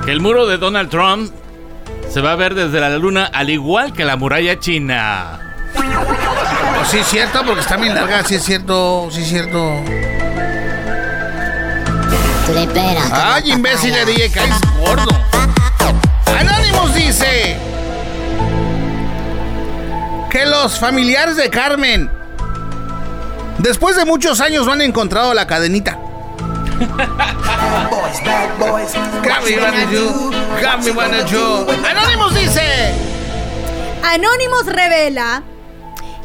Speaker 5: Que el muro de Donald Trump se va a ver desde la luna al igual que la muralla china.
Speaker 2: Pues sí, es cierto, porque está bien larga, sí es cierto, sí es cierto. Ay, imbécil, le dije, caes gordo. Anonymous dice que los familiares de Carmen, después de muchos años, no han encontrado la cadenita. Cami wanna do. Anonymous dice.
Speaker 4: Anónimos revela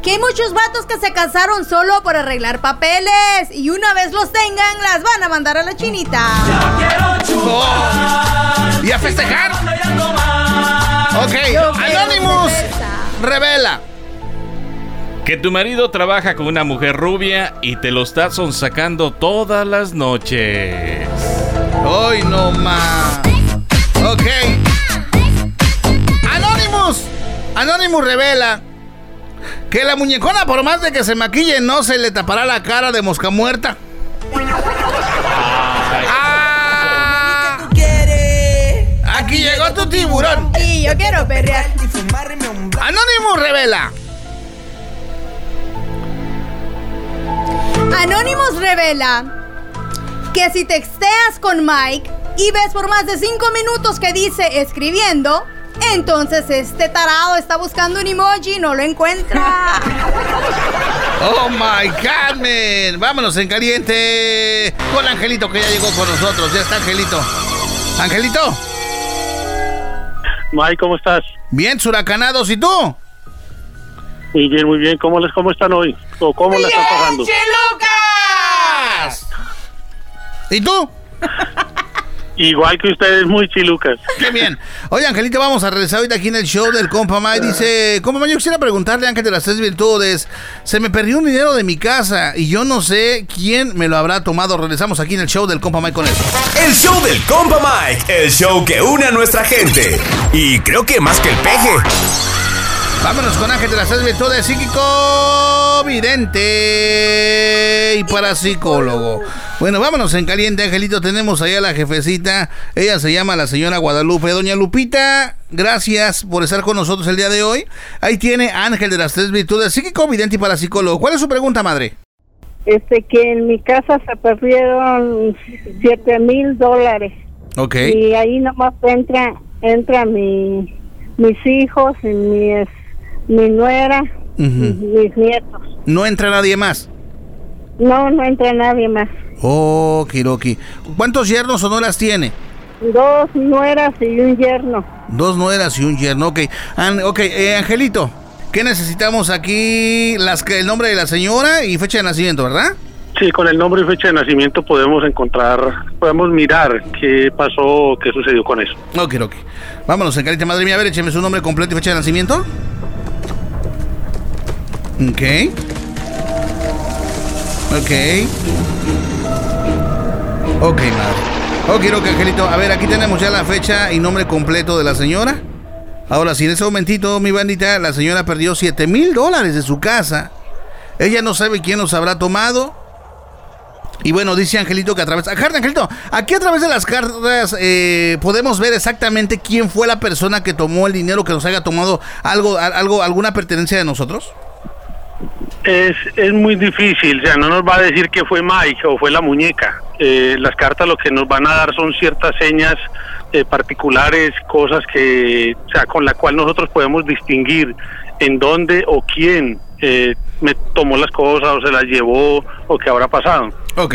Speaker 4: que hay muchos vatos que se casaron solo por arreglar papeles y una vez los tengan las van a mandar a la chinita.
Speaker 2: ¿Y a festejar? Ok, Anonymous revela.
Speaker 5: Que tu marido trabaja con una mujer rubia y te lo está sonsacando todas las noches.
Speaker 2: Hoy no más. Ok. Anonymous. Anonymous revela que la muñecona, por más de que se maquille, no se le tapará la cara de mosca muerta. Ah. Aquí llegó tu tiburón.
Speaker 4: Y yo quiero [laughs] perrear.
Speaker 2: Anonymous revela.
Speaker 4: Anonymous revela que si texteas con Mike y ves por más de 5 minutos que dice escribiendo, entonces este tarado está buscando un emoji y no lo encuentra. [laughs]
Speaker 2: Oh my Carmen. Vámonos en caliente con Angelito que ya llegó con nosotros. Ya está Angelito. Angelito.
Speaker 15: Mike, ¿cómo estás?
Speaker 2: Bien, suracanados. ¿Y tú?
Speaker 15: Muy bien, muy bien. ¿Cómo les cómo están hoy? ¿O cómo la están pasando?
Speaker 2: Lucas! ¿Y tú? [laughs]
Speaker 15: Igual que ustedes, muy chilucas.
Speaker 2: Qué bien. Oye, Angelito, vamos a regresar ahorita aquí en el show del compa Mike. Dice, compa Mike, yo quisiera preguntarle, Ángel de las tres virtudes, se me perdió un dinero de mi casa y yo no sé quién me lo habrá tomado. Regresamos aquí en el show del compa Mike con eso.
Speaker 6: El show del compa Mike, el show que une a nuestra gente. Y creo que más que el peje.
Speaker 2: Vámonos con Ángel de las tres virtudes, psíquico, vidente y parapsicólogo. Bueno, vámonos en caliente, Angelito. Tenemos allá a la jefecita. Ella se llama la señora Guadalupe. Doña Lupita, gracias por estar con nosotros el día de hoy. Ahí tiene Ángel de las tres virtudes, psíquico, vidente y parapsicólogo. ¿Cuál es su pregunta, madre?
Speaker 16: Este, que en mi casa se perdieron siete mil dólares.
Speaker 2: Ok.
Speaker 16: Y ahí nomás entra, entra mi, mis hijos y mi, mi nuera y mis nietos.
Speaker 2: No entra nadie más.
Speaker 16: No, no entra nadie más.
Speaker 2: Oh, Kiroki. ¿Cuántos yernos o nueras tiene?
Speaker 16: Dos nueras y un yerno.
Speaker 2: Dos nueras y un yerno. Ok, An- ok, eh, Angelito. ¿Qué necesitamos aquí? Las, que- el nombre de la señora y fecha de nacimiento, ¿verdad?
Speaker 15: Sí, con el nombre y fecha de nacimiento podemos encontrar, podemos mirar qué pasó, qué sucedió con eso.
Speaker 2: Ok, ok. Vámonos, Angelita, madre mía. A ver, écheme su nombre completo y fecha de nacimiento. Ok. Ok. Ok, madre. Ok, ok, Angelito. A ver, aquí tenemos ya la fecha y nombre completo de la señora. Ahora, si en ese momentito, mi bandita, la señora perdió 7 mil dólares de su casa. Ella no sabe quién los habrá tomado. Y bueno, dice Angelito que a través... Carta, Angelito, aquí a través de las cartas eh, podemos ver exactamente quién fue la persona que tomó el dinero que nos haya tomado algo, algo alguna pertenencia de nosotros.
Speaker 15: Es, es muy difícil, o sea, no nos va a decir que fue Mike o fue la muñeca. Eh, las cartas lo que nos van a dar son ciertas señas eh, particulares, cosas que, o sea, con la cual nosotros podemos distinguir en dónde o quién eh, me tomó las cosas o se las llevó o qué habrá pasado.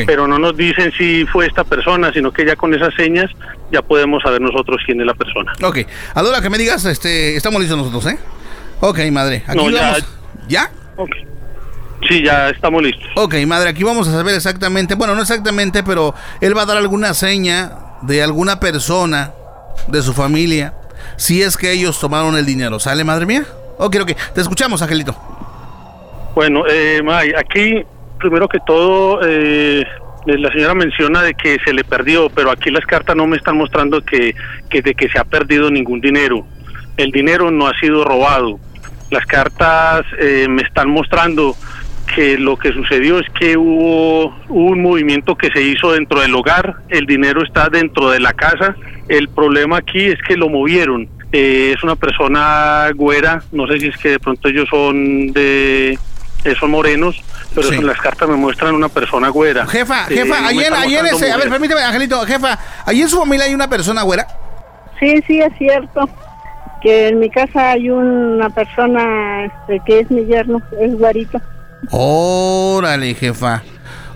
Speaker 15: Pero no nos dicen si fue esta persona, sino que ya con esas señas ya podemos saber nosotros quién es la persona.
Speaker 2: Ok, Adora, que me digas, este, estamos listos nosotros, ¿eh? Ok, madre. Aquí
Speaker 15: No, ya-
Speaker 2: vamos. ¿Ya?
Speaker 15: Sí, ya estamos listos.
Speaker 2: Ok, madre, aquí vamos a saber exactamente, bueno, no exactamente, pero él va a dar alguna seña de alguna persona de su familia si es que ellos tomaron el dinero. ¿Sale, madre mía? Ok, ok. Te escuchamos, Angelito.
Speaker 15: Bueno, eh, May, aquí primero que todo eh, la señora menciona de que se le perdió, pero aquí las cartas no me están mostrando que, que de que se ha perdido ningún dinero. El dinero no ha sido robado. Las cartas eh, me están mostrando que lo que sucedió es que hubo, un movimiento que se hizo dentro del hogar, el dinero está dentro de la casa, el problema aquí es que lo movieron. Eh, es una persona güera, no sé si es que de pronto ellos son de eh, son morenos, pero
Speaker 2: Sí.
Speaker 15: en las cartas me muestran una persona güera.
Speaker 2: Jefa,
Speaker 15: Eh,
Speaker 2: jefa, en
Speaker 15: mostrando
Speaker 2: ese, a ver, permíteme, Angelito, jefa, ahí en su familia hay una persona güera.
Speaker 16: Sí, sí, es cierto que en mi casa hay una persona este, que es mi yerno, es guarito.
Speaker 2: Órale, jefa.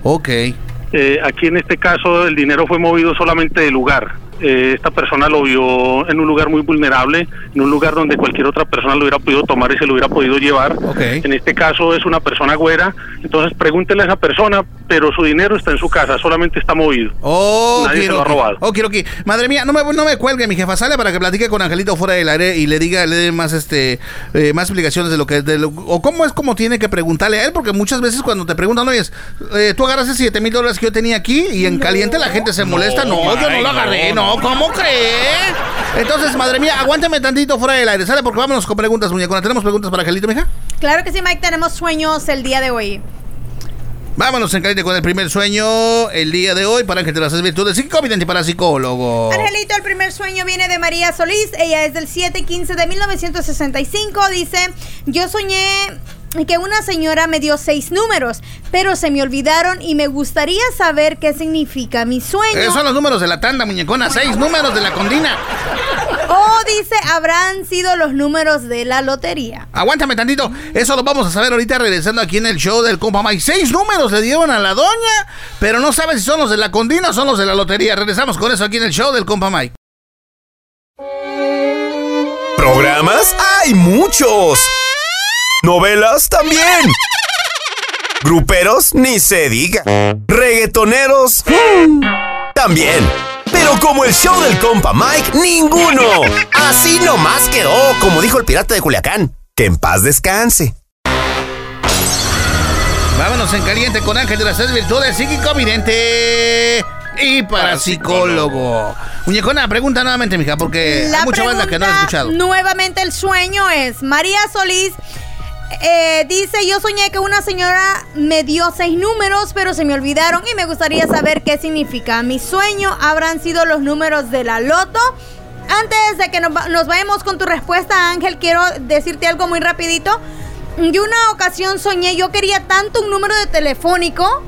Speaker 2: Ok.
Speaker 15: Eh, aquí en este caso el dinero fue movido solamente del lugar. Eh, esta persona lo vio en un lugar muy vulnerable, en un lugar donde cualquier otra persona lo hubiera podido tomar y se lo hubiera podido llevar. En este caso es una persona güera, entonces pregúntele a esa persona, pero su dinero está en su casa, solamente está movido.
Speaker 2: Oh,
Speaker 15: Nadie se lo ha robado.
Speaker 2: Oh, quiero que- Madre mía, no me, no me cuelgue, mi jefa. Sale para que platique con Angelito fuera del aire y le diga, le dé más este eh, más explicaciones de lo que de lo- o cómo es como tiene que preguntarle a él, porque muchas veces cuando te preguntan, oye, eh, tú agarraste 7 mil dólares que yo tenía aquí y en caliente la gente se molesta. No, yo no lo agarré,
Speaker 5: no,
Speaker 2: no, ¿cómo crees? Entonces, madre mía, aguántame tantito fuera del aire. Sale porque vámonos con preguntas, muñecona. ¿Tenemos preguntas para Angelito, mija?
Speaker 4: Claro que sí, Mike, tenemos sueños el día de hoy.
Speaker 2: Vámonos en caliente con el primer sueño el día de hoy para Ángel de las virtudes psicovidente para psicólogo.
Speaker 4: Angelito, el primer sueño viene de María Solís. Ella es del 7-15 de 1965. Dice, yo soñé que una señora me dio seis números, pero se me olvidaron y me gustaría saber qué significa mi sueño.
Speaker 2: Esos son los números de la tanda, muñecona. Seis números de la condina.
Speaker 4: O dice, habrán sido los números de la lotería.
Speaker 2: Aguántame tantito. Eso lo vamos a saber ahorita regresando aquí en el show del compa Mike. Seis números le dieron a la doña, pero no sabe si son los de la condina o son los de la lotería. Regresamos con eso aquí en el show del compa Mike.
Speaker 6: ¿Programas? ¡Hay muchos! ¿Novelas? También. ¿Gruperos? Ni se diga. ¿Reggaetoneros? También. Pero como el show del compa Mike, ninguno. Así nomás quedó, como dijo el pirata de Culiacán. Que en paz descanse.
Speaker 2: Vámonos en caliente con Ángel de las seis virtudes psíquico vidente y parapsicólogo. Muñecona, pregunta nuevamente, mija, porque
Speaker 4: La
Speaker 2: hay mucha banda que no ha
Speaker 4: pregunta,
Speaker 2: escuchado.
Speaker 4: Nuevamente el sueño es, María Solís eh, dice, yo soñé que una señora me dio seis números, pero se me olvidaron y me gustaría saber qué significa. Mi sueño habrán sido los números de la loto. Antes de que nos, nos vayamos con tu respuesta, Ángel, quiero decirte algo muy rapidito. Yo una ocasión soñé, yo quería tanto un número de telefónico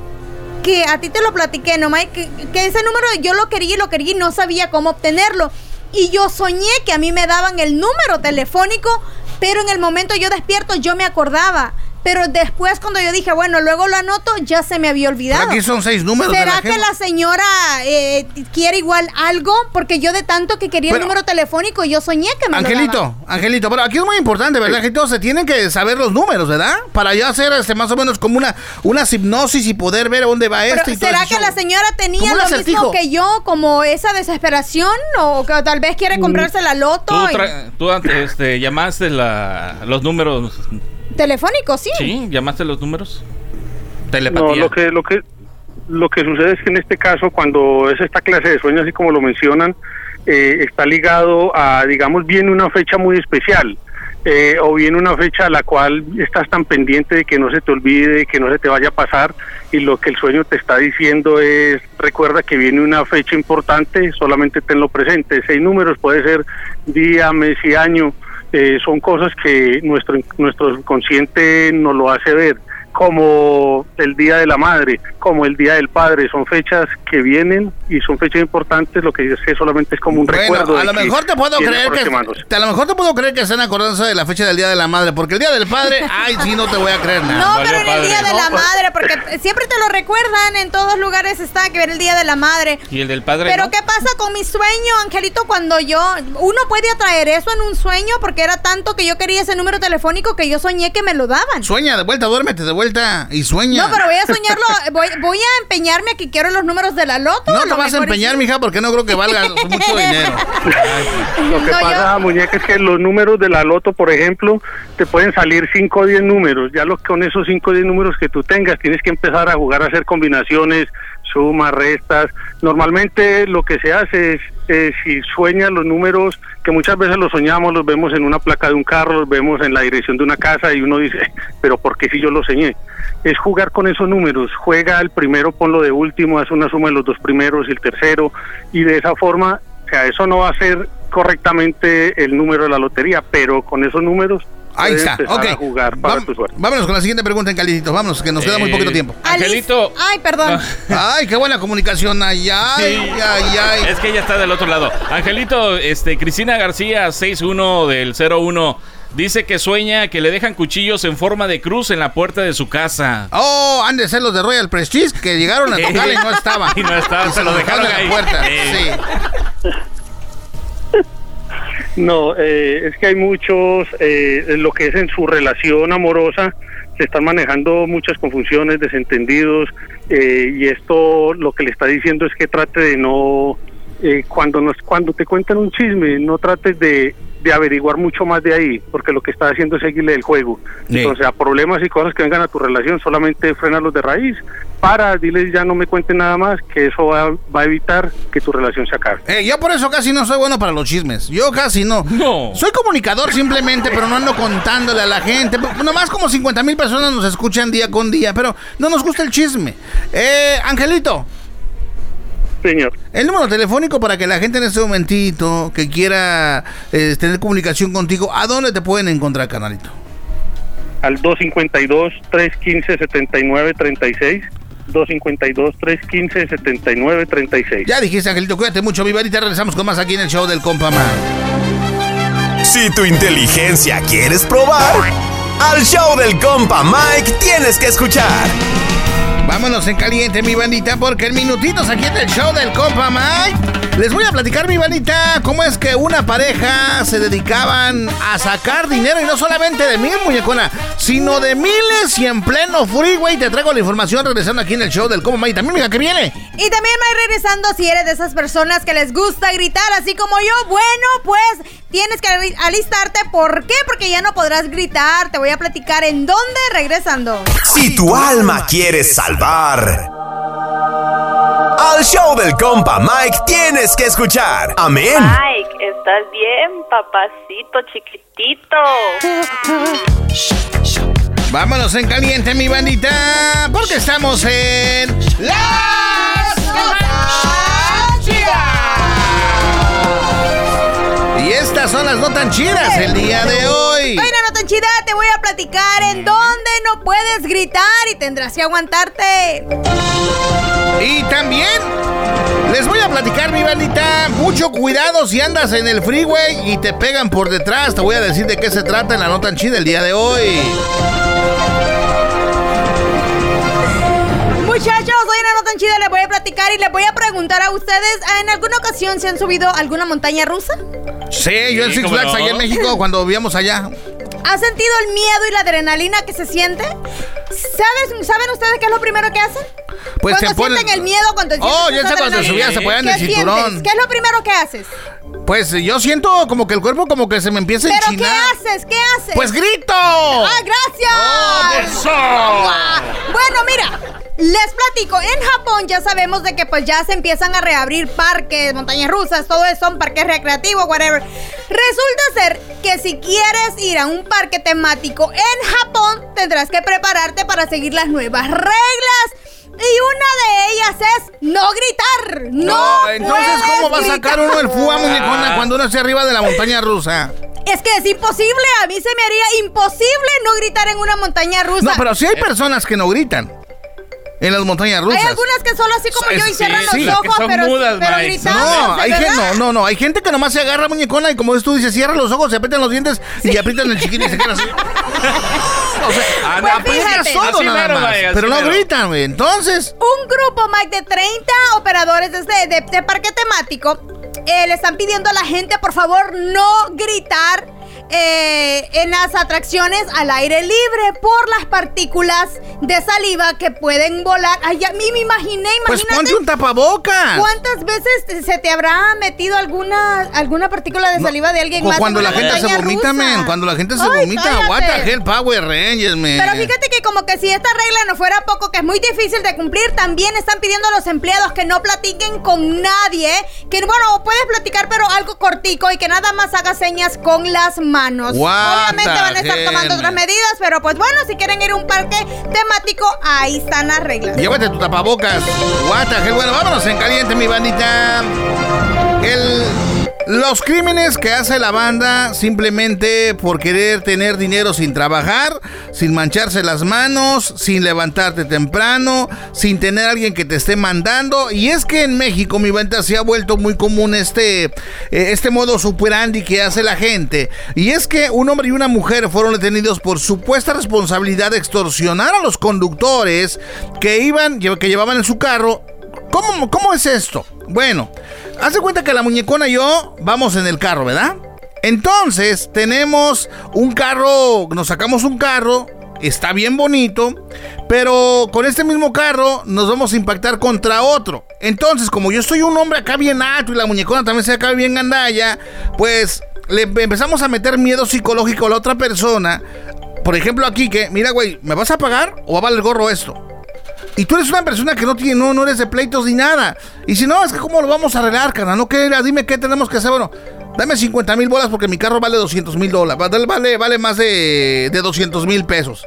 Speaker 4: que a ti te lo platiqué, no que, que ese número yo lo quería y lo quería y no sabía cómo obtenerlo. Y yo soñé que a mí me daban el número telefónico, pero en el momento yo despierto yo me acordaba. Pero después cuando yo dije, bueno, luego lo anoto, ya se me había olvidado.
Speaker 2: Pero aquí son seis números de
Speaker 4: ¿Será
Speaker 2: la
Speaker 4: que la señora eh, quiere igual algo? Porque yo de tanto que quería el número telefónico, yo soñé que me lo
Speaker 2: Angelito. Angelito, pero aquí es muy importante, ¿verdad? Angelito, se tienen que saber los números, ¿verdad? Para ya hacer este, más o menos como una, una hipnosis y poder ver dónde va
Speaker 4: Pero
Speaker 2: esto y todo
Speaker 4: ¿Será que la señora tenía lo
Speaker 2: acertijo.
Speaker 4: mismo que yo, como esa desesperación? ¿O que tal vez quiere comprarse la loto?
Speaker 5: Tú,
Speaker 4: y-
Speaker 5: tra- tú antes, este, llamaste la, los números.
Speaker 4: Telefónico, sí.
Speaker 5: ¿Sí? ¿Llamaste los números?
Speaker 15: No,
Speaker 5: Telepatía.
Speaker 15: lo que, lo que, lo que sucede es que en este caso, cuando es esta clase de sueños, así como lo mencionan, eh, está ligado a, digamos, viene una fecha muy especial. eh, o viene una fecha a la cual estás tan pendiente de que no se te olvide, que no se te vaya a pasar, y lo que el sueño te está diciendo es, recuerda que viene una fecha importante, solamente tenlo presente. Seis números puede ser día, mes y año, eh, son cosas que nuestro, nuestro consciente nos lo hace ver como el Día de la Madre, como el Día del Padre, son fechas que vienen y son fechas importantes, lo que es que solamente es como un recuerdo.
Speaker 2: Bueno, a
Speaker 15: de
Speaker 2: lo
Speaker 15: que
Speaker 2: mejor te puedo creer que a lo mejor te puedo creer que estén acordándose de la fecha del Día de la Madre, porque el Día del Padre, [laughs] ay, sí, no te voy a creer nada.
Speaker 4: No, pero en el Día de la
Speaker 2: No,
Speaker 4: Madre, porque siempre te lo recuerdan, en todos lugares está que ver el Día de la Madre.
Speaker 5: Y el del padre.
Speaker 4: Pero
Speaker 5: no?
Speaker 4: ¿qué pasa con mi sueño, Angelito, cuando yo... Uno puede atraer eso en un sueño porque era tanto que yo quería ese número telefónico que yo soñé que me lo daban.
Speaker 2: Sueña, de vuelta, duérmete, de vuelta y sueña.
Speaker 4: No, pero voy a soñarlo, voy, voy a empeñarme a que quiero los números de la loto.
Speaker 2: No
Speaker 4: a lo
Speaker 2: vas a empeñar, mija, porque no creo que valga [laughs] mucho dinero. [laughs]
Speaker 15: Lo que
Speaker 4: No,
Speaker 15: pasa, muñeca, es que los números de la loto, por ejemplo, te pueden salir 5 o 10 números. Ya lo, con esos 5 o 10 números que tú tengas, tienes que empezar a jugar a hacer combinaciones, sumas, restas. Normalmente lo que se hace es, eh, si sueñas los números, que muchas veces los soñamos, los vemos en una placa de un carro, los vemos en la dirección de una casa y uno dice, [laughs] pero ¿por qué si yo lo soñé? Es jugar con esos números. Juega el primero, ponlo de último, haz una suma de los dos primeros y el tercero, y de esa forma o sea, eso no va a ser correctamente el número de la lotería, pero con esos números
Speaker 2: Ahí está, ok.
Speaker 15: a jugar para
Speaker 2: Vam-
Speaker 15: tu suerte.
Speaker 2: Vámonos con la siguiente pregunta en calidito. Vámonos, que nos queda muy
Speaker 5: Eh,
Speaker 2: poquito tiempo.
Speaker 5: Angelito.
Speaker 4: Ay, perdón.
Speaker 2: Ay, qué buena comunicación. Ay, ay,
Speaker 5: Sí.
Speaker 2: ay, ay.
Speaker 5: Es que ella está del otro lado. Angelito, este, Cristina García, 61 del 01, dice que sueña que le dejan cuchillos en forma de cruz en la puerta de su casa.
Speaker 2: Oh, han de ser los de Royal Prestige que llegaron a tocar y no [laughs] estaba.
Speaker 5: Y no estaba, se lo dejaron
Speaker 2: en
Speaker 5: ahí.
Speaker 2: la puerta.
Speaker 5: Eh.
Speaker 2: Sí.
Speaker 15: No, eh, es que hay muchos, eh, en lo que es en su relación amorosa, se están manejando muchas confusiones, desentendidos, eh, y esto lo que le está diciendo es que trate de no, eh, cuando, nos, cuando te cuentan un chisme, no trates de, de averiguar mucho más de ahí, porque lo que está haciendo es seguirle el juego.
Speaker 2: Sí.
Speaker 15: Entonces, a problemas y cosas que vengan a tu relación, solamente frenarlos de raíz. Para, diles ya no me cuenten nada más, que eso va, va a evitar que tu relación se acabe.
Speaker 2: Eh, yo por eso casi no soy bueno para los chismes. Yo casi no.
Speaker 5: No.
Speaker 2: Soy comunicador simplemente, pero no ando contándole a la gente. Nomás como 50 mil personas nos escuchan día con día, pero no nos gusta el chisme. Eh, Angelito.
Speaker 15: Señor.
Speaker 2: El número telefónico para que la gente en este momentito que quiera eh, tener comunicación contigo, ¿a dónde te pueden encontrar, canalito?
Speaker 15: al 252-315-7936. 252-315-7936.
Speaker 2: Ya dijiste, Angelito, cuídate mucho, mi varita. Regresamos con más aquí en el show del compa Man.
Speaker 6: Si tu inteligencia quieres probar, al show del compa Mike tienes que escuchar.
Speaker 2: Vámonos en caliente, mi bandita, porque en minutitos aquí en el show del compa Mike les voy a platicar, mi bandita, cómo es que una pareja se dedicaban a sacar dinero y no solamente de mil, muñecona, sino de miles y en pleno freeway. Te traigo la información regresando aquí en el show del compa Mike. También, mira, que viene.
Speaker 4: Y también va regresando si eres de esas personas que les gusta gritar, así como yo. Bueno, pues tienes que ali- alistarte. ¿Por qué? Porque ya no podrás gritar. Te voy a platicar en dónde regresando.
Speaker 6: Si tu alma quieres salvar, al show del compa Mike tienes que escuchar. Amén.
Speaker 17: Mike, ¿estás bien, papacito chiquitito?
Speaker 2: Vámonos en caliente, mi bandita, porque estamos en Las Y estas son las no tan chidas el día de hoy.
Speaker 4: Hoy no tan chida, te voy a platicar en dónde no puedes gritar y tendrás que aguantarte.
Speaker 2: Y también les voy a platicar, mi bandita, mucho cuidado si andas en el freeway y te pegan por detrás. Te voy a decir de qué se trata en la no tan chida el día de hoy.
Speaker 4: Muchachos, hoy en la no tan chida les voy a platicar y les voy a preguntar a ustedes, ¿en alguna ocasión se han subido a alguna montaña rusa?
Speaker 2: Sí, yo en Six
Speaker 5: ¿cómo
Speaker 2: Flags
Speaker 5: no?
Speaker 2: allá en México cuando vivíamos allá.
Speaker 4: ¿Ha sentido el miedo y la adrenalina que se siente? ¿Sabes, ¿Saben ustedes qué es lo primero que hacen?
Speaker 2: Pues
Speaker 4: cuando
Speaker 2: se ponen-
Speaker 4: sienten el miedo, cuando
Speaker 2: Oh, ya sé cuando
Speaker 4: adrenalina.
Speaker 2: subías, se ponían el
Speaker 4: ¿Qué
Speaker 2: cinturón.
Speaker 4: sientes? ¿Qué es lo primero que haces?
Speaker 2: Pues yo siento como que el cuerpo como que se me empieza a
Speaker 4: ¿Pero qué
Speaker 2: enchinar.
Speaker 4: haces? ¿Qué haces?
Speaker 2: Pues grito.
Speaker 4: ¡Ah, gracias!
Speaker 2: ¡Eso!
Speaker 4: Ah, Bueno, mira, les platico. En Japón ya sabemos de que pues ya se empiezan a reabrir parques, montañas rusas, todo eso son parques recreativos, whatever. Resulta ser que si quieres ir a un parque temático en Japón, tendrás que prepararte para seguir las nuevas reglas. Y una de ellas es no gritar. No,
Speaker 2: entonces
Speaker 4: puedes
Speaker 2: ¿cómo va a sacar uno el fuga muñecona cuando uno esté arriba de la montaña rusa?
Speaker 4: Es que es imposible. A mí se me haría imposible no gritar en una montaña rusa.
Speaker 2: No, pero sí hay personas que no gritan. En las montañas rusas.
Speaker 4: Hay algunas que solo así como yo y cierran
Speaker 2: Sí.
Speaker 4: los ojos,
Speaker 5: son
Speaker 4: pero,
Speaker 5: mudas,
Speaker 4: pero gritando.
Speaker 2: No, no, no, no, hay gente que nomás se agarra muñecona y como tú dices, cierra los ojos, se aprietan los dientes y aprietan el chiquito y se quedan así. [laughs] O sea,
Speaker 5: Pues Así
Speaker 2: nada
Speaker 5: mero,
Speaker 2: más, pero no
Speaker 5: mero.
Speaker 2: gritan, güey. Entonces,
Speaker 4: Un grupo, Mike, de 30 operadores de, este- de- de parque temático eh, le están pidiendo a la gente, por favor, no gritar eh, en las atracciones al aire libre por las partículas de saliva que pueden volar. Ay, a mí me imaginé,
Speaker 2: pues
Speaker 4: imagínate.
Speaker 2: ponte un tapabocas.
Speaker 4: ¿Cuántas veces se te habrá metido alguna alguna partícula de saliva de alguien más?
Speaker 2: cuando la gente se vomita, men. Cuando la gente se
Speaker 4: Ay,
Speaker 2: vomita,
Speaker 4: cállate.
Speaker 2: what the hell, Power Rangers.
Speaker 4: Pero fíjate que como que si esta regla no fuera poco, que es muy difícil de cumplir, también están pidiendo a los empleados que no platiquen con nadie, que bueno, puedes platicar pero algo cortico y que nada más haga señas con las manos.
Speaker 2: What
Speaker 4: Obviamente van a estar tomando otras medidas, pero pues bueno, si quieren ir a un parque temático, ahí están las reglas.
Speaker 2: Llévate tu tapabocas. What the hell. Bueno, vámonos en caliente, mi bandita. El, los crímenes que hace la banda simplemente por querer tener dinero sin trabajar, sin mancharse las manos, sin levantarte temprano, sin tener a alguien que te esté mandando. Y es que en México, mi banda, se ha vuelto muy común este, eh, este modo superandi que hace la gente. Y es que un hombre y una mujer fueron detenidos por supuesta responsabilidad de extorsionar a los conductores que iban, que llevaban en su carro ¿Cómo, ¿Cómo es esto? Bueno, haz de cuenta que la muñecona y yo vamos en el carro, ¿verdad? Entonces, tenemos un carro, nos sacamos un carro, está bien bonito, pero con este mismo carro nos vamos a impactar contra otro. Entonces, como yo soy un hombre acá bien alto y la muñecona también se acá bien gandalla, pues le empezamos a meter miedo psicológico a la otra persona. Por ejemplo, aquí que, mira, güey, ¿me vas a pagar o va a valer gorro esto? Y tú eres una persona que no tiene, no, no eres de pleitos ni nada. Y si no, es que cómo lo vamos a arreglar, carnal. No que dime qué tenemos que hacer. Bueno, dame 50 mil bolas porque mi carro vale 200 mil dólares. Vale, vale, más de, de 200 mil pesos.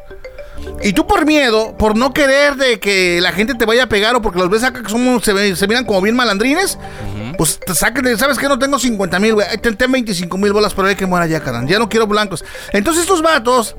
Speaker 2: Y tú por miedo, por no querer de que la gente te vaya a pegar o porque los ves acá que somos, se, miran como bien malandrines, pues te saquen, ¿sabes que No tengo 50 mil, güey. Ten, ten 25 mil bolas, pero hay que muera ya, carnal. Ya no quiero blancos. Entonces estos vatos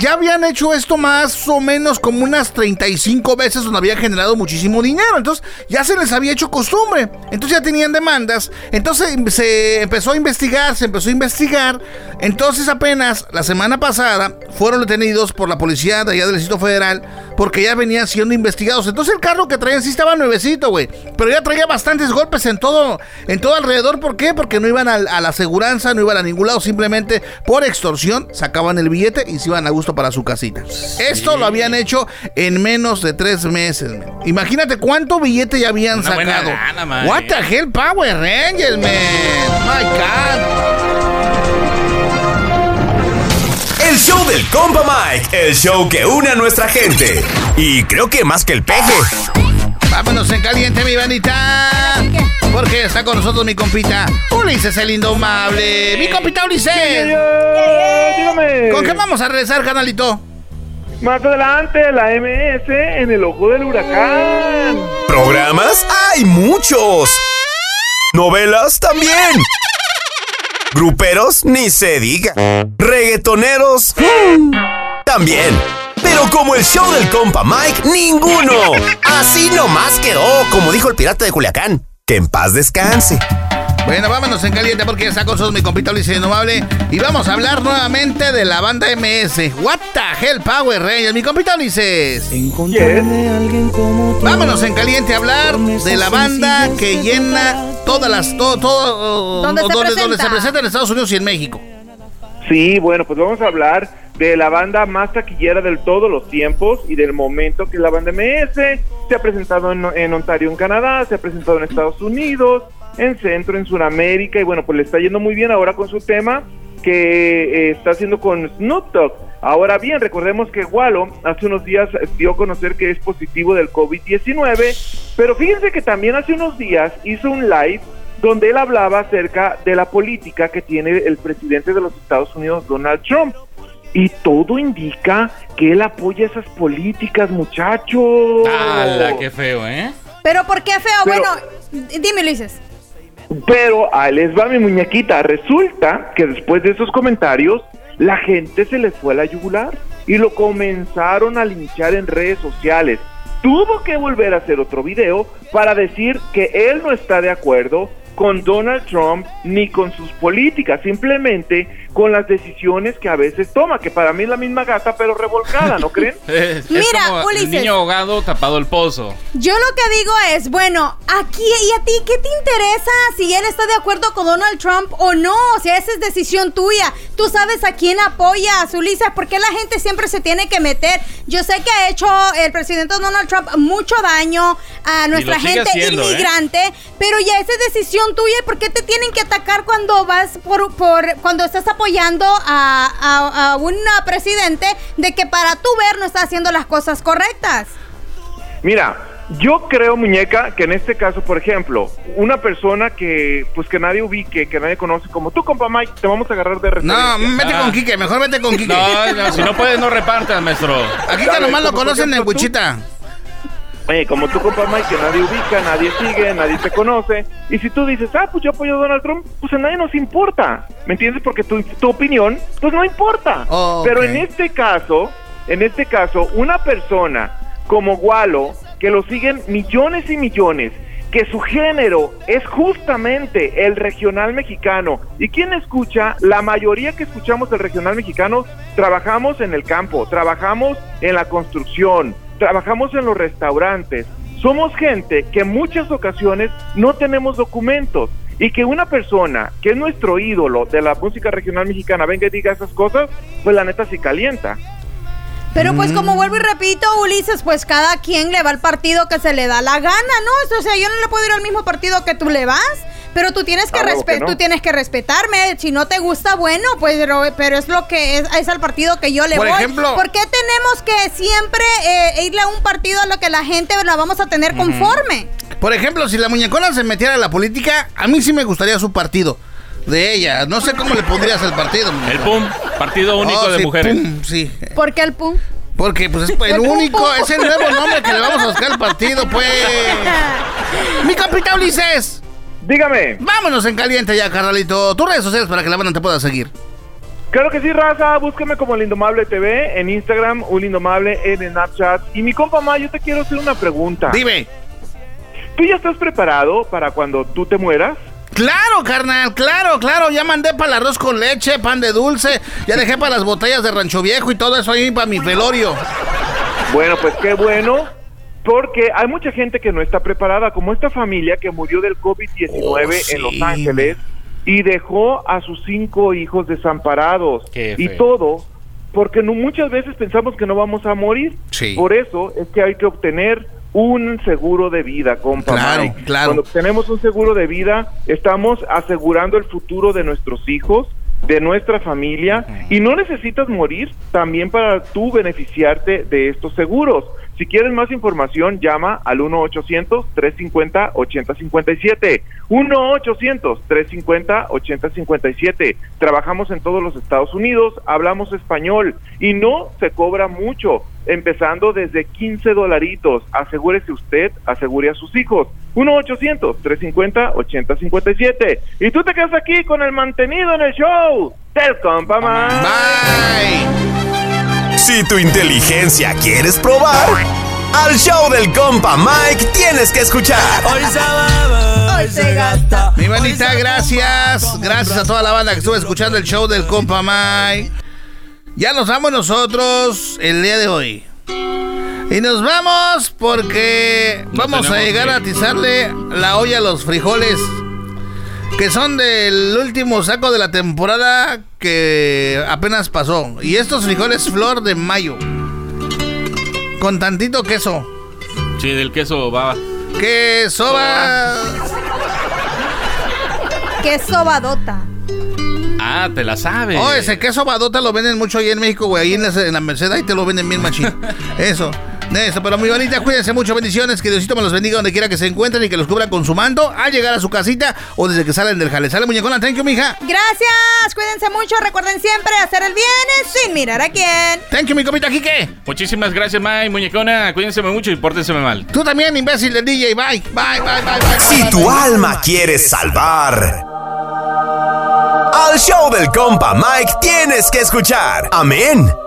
Speaker 2: ya habían hecho esto más o menos como unas 35 veces donde había generado muchísimo dinero. Entonces ya se les había hecho costumbre. Entonces ya tenían demandas. Entonces se empezó a investigar, se empezó a investigar. Entonces apenas la semana pasada fueron detenidos por la policía de allá del Distrito Federal porque ya venían siendo investigados. Entonces el carro que traían sí estaba nuevecito, güey. Pero ya traía bastantes golpes en todo, en todo alrededor. ¿Por qué? Porque no iban al- a, la aseguranza, no iban a ningún lado. Simplemente por extorsión sacaban el billete y se iban a gusto para su casita. Esto lo habían hecho en menos de tres meses, man. Imagínate cuánto billete ya habían
Speaker 5: Una buena
Speaker 2: sacado.
Speaker 5: lana, man.
Speaker 2: What the hell, Power Rangers, man. My God.
Speaker 6: El show del compa Mike, el show que une a nuestra gente. Y creo que más que el peje.
Speaker 2: Vámonos en caliente, mi bandita. Porque está con nosotros mi compita Ulises el Indomable. Mi compita Ulises.
Speaker 9: Dígame.
Speaker 2: ¿Con qué vamos a regresar, canalito?
Speaker 9: Más adelante, la MS en el ojo del huracán.
Speaker 6: ¿Programas? ¡Hay muchos! ¿Novelas? También. ¿Gruperos? Ni se diga. ¿Reggaetoneros? También. Pero como el show del compa Mike, ninguno. Así nomás quedó, como dijo el pirata de Culiacán. Que en paz descanse.
Speaker 2: Bueno, vámonos en caliente porque está con nosotros mi compita Ulises Indomable. Y vamos a hablar nuevamente de la banda MS. What the hell, Power Rangers, mi compita Ulises. Vámonos en caliente a hablar de la banda que llena todas las. Todo, todo,
Speaker 9: ¿Dónde se
Speaker 2: donde,
Speaker 9: presenta?
Speaker 2: donde se presenta en Estados Unidos y en México.
Speaker 9: Sí, bueno, pues vamos a hablar de la banda más taquillera de todos los tiempos y del momento que la banda MS se ha presentado en, en Ontario, en Canadá, se ha presentado en Estados Unidos, en Centro, en Sudamérica, y bueno, pues le está yendo muy bien ahora con su tema que eh, está haciendo con Snoop Dogg. Ahora bien, recordemos que Wallo hace unos días dio a conocer que es positivo del COVID-19, pero fíjense que también hace unos días hizo un live donde él hablaba acerca de la política que tiene el presidente de los Estados Unidos, Donald Trump. Y todo indica que él apoya esas políticas, muchachos.
Speaker 5: ¡Hala, qué feo, eh!
Speaker 4: Pero ¿por qué feo?
Speaker 9: Pero-
Speaker 4: bueno, dime, Luises.
Speaker 9: Pero ahí les va mi muñequita. Resulta que después de esos comentarios, la gente se les fue a la yugular y lo comenzaron a linchar en redes sociales. tuvo que volver a hacer otro video para decir que él no está de acuerdo con Donald Trump ni con sus políticas, simplemente con las decisiones que a veces toma, que para mí es la misma gata pero revolcada, ¿no [laughs] creen?
Speaker 5: Es, es
Speaker 4: Mira,
Speaker 5: como
Speaker 4: Ulises.
Speaker 5: el niño ahogado tapado el pozo.
Speaker 4: Yo lo que digo es, bueno, aquí y a ti, ¿qué te interesa si él está de acuerdo con Donald Trump o no? O sea, esa es decisión tuya. Tú sabes a quién apoyas, Ulises, ¿por qué la gente siempre se tiene que meter? Yo sé que ha hecho el presidente Donald Trump mucho daño a nuestra gente
Speaker 5: haciendo, ¿eh?
Speaker 4: inmigrante, pero ya esa es decisión tuya. ¿Y por qué te tienen que atacar cuando vas por, por cuando estás apoyando a, a, a un presidente de que para tu ver no está haciendo las cosas correctas?
Speaker 9: Mira, yo creo, muñeca, que en este caso, por ejemplo, una persona que pues que nadie ubique, que nadie conoce, como tú, compa Mike, te vamos a agarrar de referencia.
Speaker 2: No, vete con Quique, mejor vete con Quique.
Speaker 5: No, no, si no puedes, no repartas, maestro.
Speaker 2: Aquí que nomás lo conocen en. Wichita.
Speaker 9: Oye, como tú, compa Mike, que nadie ubica, nadie sigue, nadie te conoce. Y si tú dices, ah, pues yo apoyo a Donald Trump, pues a nadie nos importa. ¿Me entiendes? Porque tu, tu opinión, pues no importa.
Speaker 2: Oh,
Speaker 9: Pero en este caso, en este caso, una persona como Gualo, que lo siguen millones y millones, que su género es justamente el regional mexicano. ¿Y quién escucha? La mayoría que escuchamos el regional mexicano trabajamos en el campo, trabajamos en la construcción, trabajamos en los restaurantes. Somos gente que en muchas ocasiones no tenemos documentos y que una persona que es nuestro ídolo de la música regional mexicana venga y diga esas cosas, pues la neta sí calienta.
Speaker 4: Pero pues
Speaker 2: Mm.
Speaker 4: como vuelvo y repito, Ulises, pues cada quien le va al partido que se le da la gana, ¿no? O sea, yo no le puedo ir al mismo partido que tú le vas. Pero tú tienes que,
Speaker 9: Ah, que no.
Speaker 4: tú tienes que respetarme. Si no te gusta, bueno, pues pero, pero es lo que es, es al partido que yo le
Speaker 2: Por
Speaker 4: voy.
Speaker 2: ejemplo-
Speaker 4: ¿Por qué tenemos que siempre eh, irle a un partido a lo que la gente la vamos a tener conforme?
Speaker 2: Por ejemplo, si la muñecona se metiera a la política, a mí sí me gustaría su partido. De ella. No sé cómo le pondrías al partido.
Speaker 5: El PUM, Partido Único
Speaker 2: Oh,
Speaker 5: de
Speaker 2: sí,
Speaker 5: Mujeres.
Speaker 2: pum, sí.
Speaker 4: ¿Por qué el pum?
Speaker 2: Porque pues es [laughs] el único, es el nuevo nombre que le vamos a buscar al partido, pues. [laughs] Mi capitán Ulises.
Speaker 9: Dígame.
Speaker 2: Vámonos en caliente ya, carnalito. Tus redes sociales para que la banda te pueda seguir.
Speaker 9: Claro que sí, raza, búsqueme como El Indomable TV en Instagram, un Indomable en Snapchat. Y mi compa Ma, yo te quiero hacer una pregunta.
Speaker 2: Dime.
Speaker 9: ¿Tú ya estás preparado para cuando tú te mueras?
Speaker 2: Claro, carnal, claro, claro. Ya mandé para el arroz con leche, pan de dulce. Ya dejé para las botellas de Rancho Viejo y todo eso ahí para mi velorio.
Speaker 9: Bueno, pues qué bueno, porque hay mucha gente que no está preparada, como esta familia que murió del COVID-19
Speaker 2: Oh,
Speaker 9: en. Los Ángeles y dejó a sus cinco hijos desamparados.
Speaker 5: Qué
Speaker 9: Y todo porque no, muchas veces pensamos que no vamos a morir.
Speaker 2: Sí.
Speaker 9: Por eso es que hay que obtener un seguro de vida, compa.
Speaker 2: Claro,
Speaker 9: Mike.
Speaker 2: claro.
Speaker 9: Cuando obtenemos un seguro de vida, estamos asegurando el futuro de nuestros hijos, de nuestra familia, y no necesitas morir también para tú beneficiarte de estos seguros. Si quieres más información, llama al 1-800-350-8057. 1-800-350-8057. Trabajamos en todos los Estados Unidos, hablamos español y no se cobra mucho, empezando desde 15 dolaritos. Asegúrese usted, asegure a sus hijos. 1-800-350-8057. Y tú te quedas aquí con el mantenido en el show compa Man.
Speaker 2: Bye.
Speaker 6: Si tu inteligencia quieres probar, al show del compa Mike tienes que escuchar.
Speaker 3: Hoy se bebe,
Speaker 4: Hoy se gasta.
Speaker 2: Mi manita, gracias. Gracias a toda la banda que estuvo escuchando el show del compa Mike. Ya nos vamos nosotros el día de hoy. Y nos vamos porque vamos a llegar
Speaker 5: que
Speaker 2: a atizarle la olla a los frijoles. Que son del último saco de la temporada que apenas pasó. Y estos frijoles flor de mayo. Con tantito queso.
Speaker 5: Sí, del queso baba.
Speaker 2: Que soba.
Speaker 4: Qué sobadota.
Speaker 5: Ah, te la sabes.
Speaker 2: Oh, ese queso badota lo venden mucho ahí en México, güey. Ahí en la, en la Merced, ahí te lo venden bien machín. [laughs] Eso. Eso, pero mi bonita, cuídense mucho, bendiciones, que Diosito me los bendiga donde quiera que se encuentren y que los cubra con su manto al llegar a su casita o desde que salen del jale. Sale muñecona, thank you, mija.
Speaker 4: Gracias, cuídense mucho, recuerden siempre hacer el bien sin mirar a quién.
Speaker 2: Thank you, mi comita Quique.
Speaker 5: Muchísimas gracias, May, muñecona. Cuídense mucho y pórtense mal.
Speaker 2: Tú también, imbécil del DJ. Bye, bye, bye, bye, bye.
Speaker 6: Si
Speaker 2: bye,
Speaker 6: tu
Speaker 2: bye, bye.
Speaker 6: alma quieres salvar, al show del compa Mike tienes que escuchar. Amén.